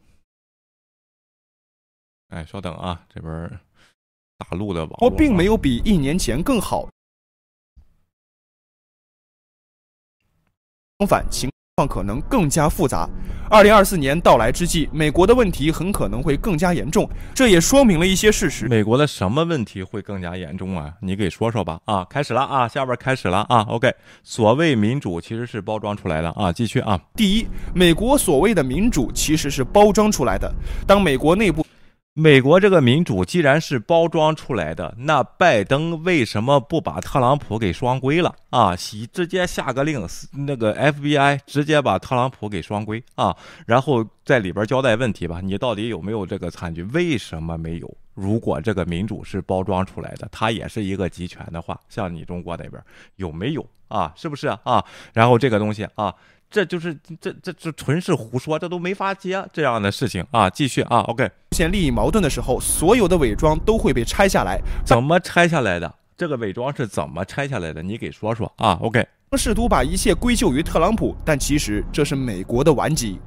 哎，稍等啊，这边大陆的网我并没有比一年前更好。相反，情况可能更加复杂。二零二四年到来之际，美国的问题很可能会更加严重。这也说明了一些事实。美国的什么问题会更加严重啊？你给说说吧。啊，开始了啊，下边开始了啊。OK，所谓民主其实是包装出来的啊。继续啊。第一，美国所谓的民主其实是包装出来的。当美国内部。美国这个民主既然是包装出来的，那拜登为什么不把特朗普给双规了啊？直接下个令，那个 FBI 直接把特朗普给双规啊，然后在里边交代问题吧，你到底有没有这个惨剧？为什么没有？如果这个民主是包装出来的，它也是一个集权的话，像你中国那边有没有啊？是不是啊？然后这个东西啊。这就是这这这纯是胡说，这都没法接这样的事情啊！继续啊，OK。出现利益矛盾的时候，所有的伪装都会被拆下来。怎么拆下来的？这个伪装是怎么拆下来的？你给说说啊，OK。试图把一切归咎于特朗普，但其实这是美国的顽疾。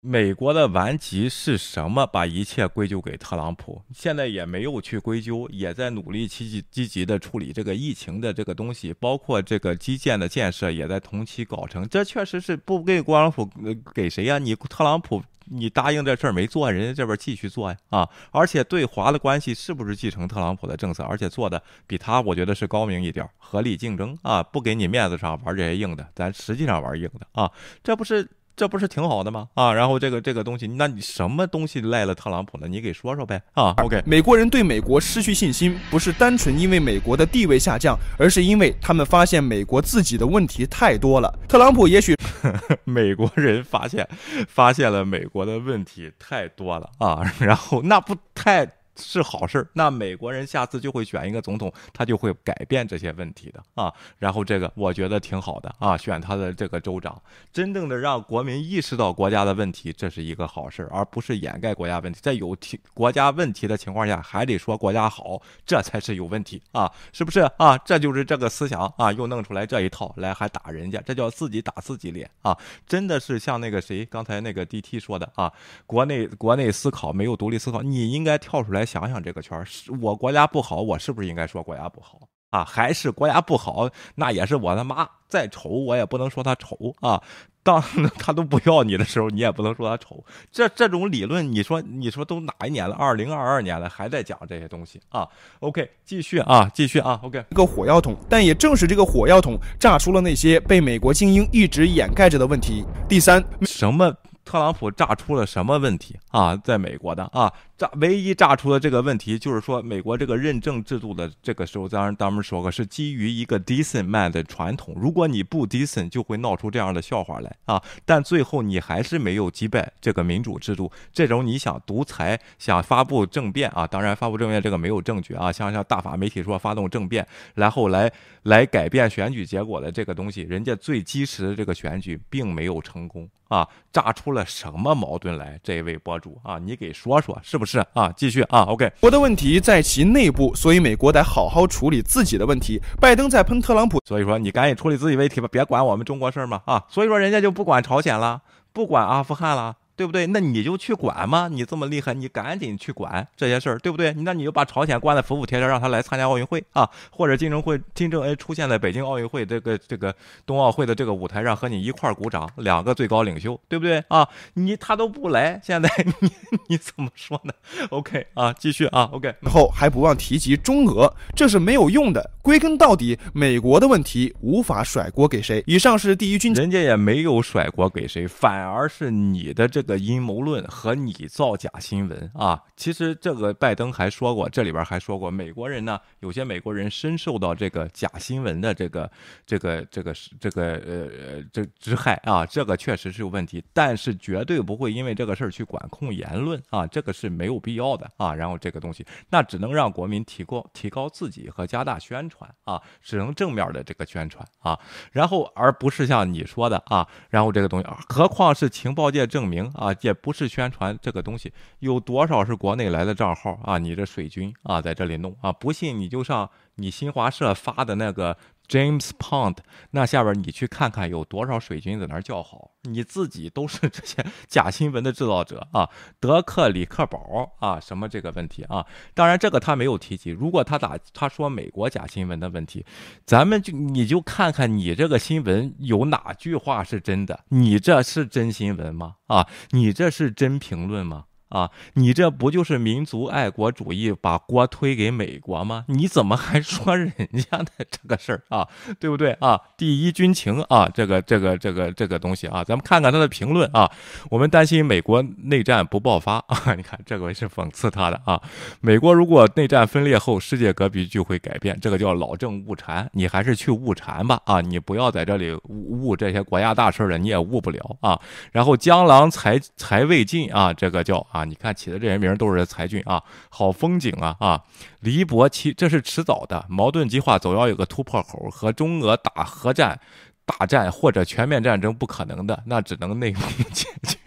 美国的顽疾是什么？把一切归咎给特朗普，现在也没有去归咎，也在努力积极积极的处理这个疫情的这个东西，包括这个基建的建设也在同期搞成。这确实是不给特朗普给谁呀？你特朗普你答应这事儿没做，人家这边继续做呀啊！而且对华的关系是不是继承特朗普的政策？而且做的比他我觉得是高明一点，合理竞争啊，不给你面子上玩这些硬的，咱实际上玩硬的啊，这不是。这不是挺好的吗？啊，然后这个这个东西，那你什么东西赖了特朗普呢？你给说说呗。啊，OK。美国人对美国失去信心，不是单纯因为美国的地位下降，而是因为他们发现美国自己的问题太多了。特朗普也许，(laughs) 美国人发现发现了美国的问题太多了啊，然后那不太。是好事儿，那美国人下次就会选一个总统，他就会改变这些问题的啊。然后这个我觉得挺好的啊，选他的这个州长，真正的让国民意识到国家的问题，这是一个好事儿，而不是掩盖国家问题。在有题国家问题的情况下，还得说国家好，这才是有问题啊，是不是啊？这就是这个思想啊，又弄出来这一套来还打人家，这叫自己打自己脸啊！真的是像那个谁刚才那个 DT 说的啊，国内国内思考没有独立思考，你应该跳出来。想想这个圈儿，是我国家不好，我是不是应该说国家不好啊？还是国家不好，那也是我他妈再丑，我也不能说他丑啊。当 (laughs) 他都不要你的时候，你也不能说他丑。这这种理论，你说你说都哪一年了？二零二二年了，还在讲这些东西啊？OK，继续啊，继续啊。OK，一个火药桶，但也正是这个火药桶炸出了那些被美国精英一直掩盖着的问题。第三，什么？特朗普炸出了什么问题啊？在美国的啊，炸唯一炸出的这个问题就是说，美国这个认证制度的这个时候，当然咱们说过是基于一个 decent man 的传统，如果你不 decent，就会闹出这样的笑话来啊。但最后你还是没有击败这个民主制度，这种你想独裁、想发布政变啊，当然发布政变这个没有证据啊，像像大法媒体说发动政变，然后来来改变选举结果的这个东西，人家最基石的这个选举并没有成功。啊，炸出了什么矛盾来？这位博主啊，你给说说是不是啊？继续啊，OK。国的问题在其内部，所以美国得好好处理自己的问题。拜登在喷特朗普，所以说你赶紧处理自己问题吧，别管我们中国事儿嘛啊。所以说人家就不管朝鲜了，不管阿富汗了。对不对？那你就去管嘛！你这么厉害，你赶紧去管这些事儿，对不对？那你就把朝鲜关的服服帖帖，让他来参加奥运会啊，或者金正会、金正恩出现在北京奥运会这个这个冬奥会的这个舞台上和你一块儿鼓掌，两个最高领袖，对不对啊？你他都不来，现在你 (laughs) 你怎么说呢？OK 啊，继续啊，OK。然后还不忘提及中俄，这是没有用的。归根到底，美国的问题无法甩锅给谁。以上是第一军，人家也没有甩锅给谁，反而是你的这。个阴谋论和你造假新闻啊，其实这个拜登还说过，这里边还说过，美国人呢，有些美国人深受到这个假新闻的这个这个这个这个呃这之害啊，这个确实是有问题，但是绝对不会因为这个事儿去管控言论啊，这个是没有必要的啊。然后这个东西，那只能让国民提高提高自己和加大宣传啊，只能正面的这个宣传啊，然后而不是像你说的啊，然后这个东西，何况是情报界证明。啊，也不是宣传这个东西，有多少是国内来的账号啊？你这水军啊，在这里弄啊，不信你就上你新华社发的那个。James Pond，那下边你去看看有多少水军在那儿叫好，你自己都是这些假新闻的制造者啊，德克里克堡啊，什么这个问题啊？当然这个他没有提及。如果他打他说美国假新闻的问题，咱们就你就看看你这个新闻有哪句话是真的？你这是真新闻吗？啊，你这是真评论吗？啊，你这不就是民族爱国主义把锅推给美国吗？你怎么还说人家的这个事儿啊？对不对啊？第一军情啊，这个这个这个这个东西啊，咱们看看他的评论啊。我们担心美国内战不爆发啊，(laughs) 你看这个是讽刺他的啊。美国如果内战分裂后，世界格局就会改变，这个叫老政误禅，你还是去误禅吧啊！你不要在这里误误这些国家大事了，你也误不了啊。然后江郎才才未尽啊，这个叫。啊你看起的这些名都是才俊啊，好风景啊啊！离博其这是迟早的，矛盾激化总要有个突破口，和中俄打核战、大战或者全面战争不可能的，那只能内部解决。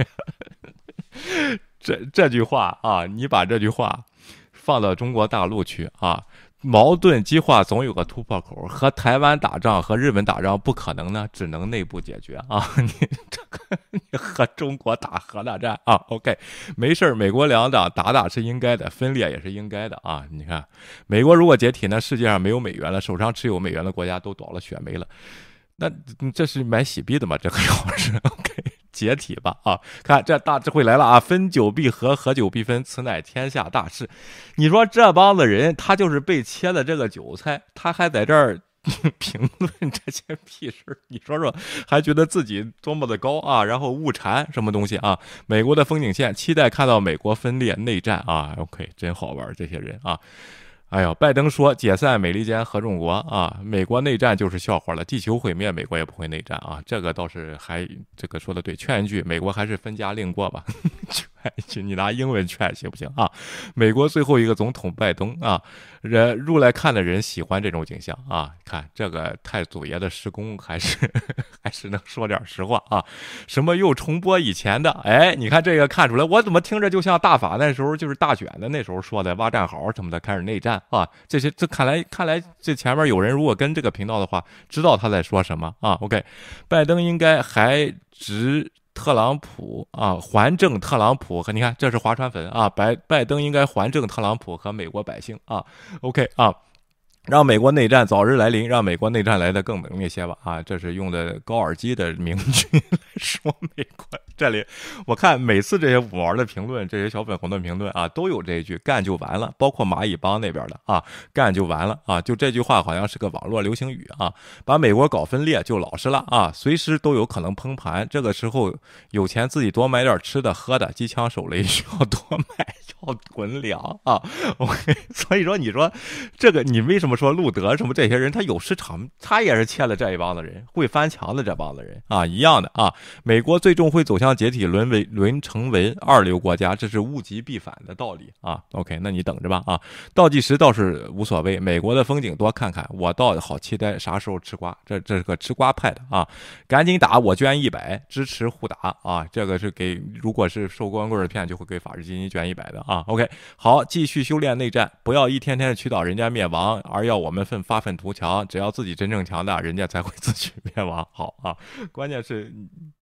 (laughs) 这这句话啊，你把这句话放到中国大陆去啊。矛盾激化总有个突破口，和台湾打仗和日本打仗不可能呢，只能内部解决啊！(laughs) 你这个你和中国打核大战啊？OK，没事儿，美国两党打打是应该的，分裂也是应该的啊！你看，美国如果解体，那世界上没有美元了，手上持有美元的国家都倒了血霉了，那这是买洗币的吗？这个 (laughs) 要是 OK。解体吧啊！看这大智慧来了啊！分久必合，合久必分，此乃天下大势。你说这帮子人，他就是被切的这个韭菜，他还在这儿 (laughs) 评论这些屁事儿。你说说，还觉得自己多么的高啊？然后误禅什么东西啊？美国的风景线，期待看到美国分裂内战啊！OK，真好玩，这些人啊。哎呦，拜登说解散美利坚合众国啊，美国内战就是笑话了，地球毁灭，美国也不会内战啊，这个倒是还这个说的对，劝一句，美国还是分家另过吧。(laughs) (laughs) 你拿英文劝行不行啊？美国最后一个总统拜登啊，人入来看的人喜欢这种景象啊。看这个太祖爷的施工，还是 (laughs) 还是能说点实话啊。什么又重播以前的？哎，你看这个看出来，我怎么听着就像大法那时候就是大选的那时候说的挖战壕什么的，开始内战啊。这些这看来看来这前面有人如果跟这个频道的话，知道他在说什么啊。OK，拜登应该还值。特朗普啊，还政特朗普和你看，这是划船粉啊。拜拜登应该还政特朗普和美国百姓啊。OK 啊，让美国内战早日来临，让美国内战来的更猛烈些吧啊。这是用的高尔基的名句 (laughs) 来说美国。这里我看每次这些五毛的评论，这些小粉红的评论啊，都有这一句“干就完了”，包括蚂蚁帮那边的啊，“干就完了”啊，就这句话好像是个网络流行语啊，把美国搞分裂就老实了啊，随时都有可能崩盘。这个时候有钱自己多买点吃的喝的，机枪手雷需要多买，要囤粮啊。OK，所以说你说这个你为什么说路德什么这些人他有市场，他也是欠了这一帮子人会翻墙的这帮子人啊，一样的啊。美国最终会走向解体，沦为沦成为二流国家，这是物极必反的道理啊。OK，那你等着吧啊。倒计时倒是无所谓，美国的风景多看看，我倒好期待啥时候吃瓜。这这是个吃瓜派的啊，赶紧打，我捐一百支持互打啊。这个是给如果是受光棍的骗，就会给法治基金捐一百的啊。OK，好，继续修炼内战，不要一天天的祈祷人家灭亡，而要我们奋发奋图强。只要自己真正强大，人家才会自取灭亡。好啊，关键是。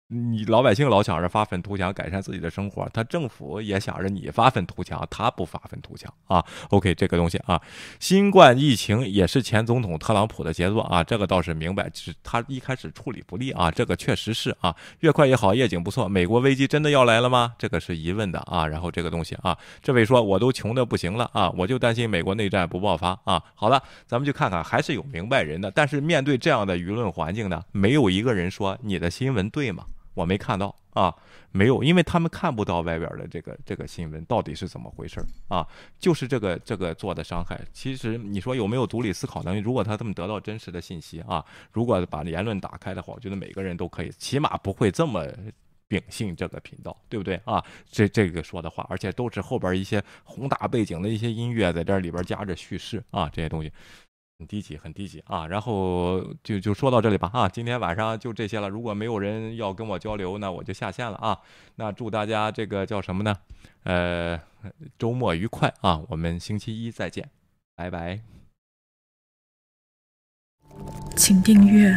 你老百姓老想着发愤图强改善自己的生活，他政府也想着你发愤图强，他不发愤图强啊。OK，这个东西啊，新冠疫情也是前总统特朗普的杰作啊，这个倒是明白，是他一开始处理不力啊，这个确实是啊，越快越好，夜景不错。美国危机真的要来了吗？这个是疑问的啊。然后这个东西啊，这位说我都穷的不行了啊，我就担心美国内战不爆发啊。好了，咱们就看看，还是有明白人的，但是面对这样的舆论环境呢，没有一个人说你的新闻对吗？我没看到啊，没有，因为他们看不到外边的这个这个新闻到底是怎么回事啊？就是这个这个做的伤害。其实你说有没有独立思考能力？如果他这么得到真实的信息啊，如果把言论打开的话，我觉得每个人都可以，起码不会这么秉性这个频道，对不对啊？这这个说的话，而且都是后边一些宏大背景的一些音乐在这里边加着叙事啊，这些东西。很低级，很低级啊！然后就就说到这里吧啊！今天晚上就这些了。如果没有人要跟我交流，那我就下线了啊！那祝大家这个叫什么呢？呃，周末愉快啊！我们星期一再见，拜拜。请订阅。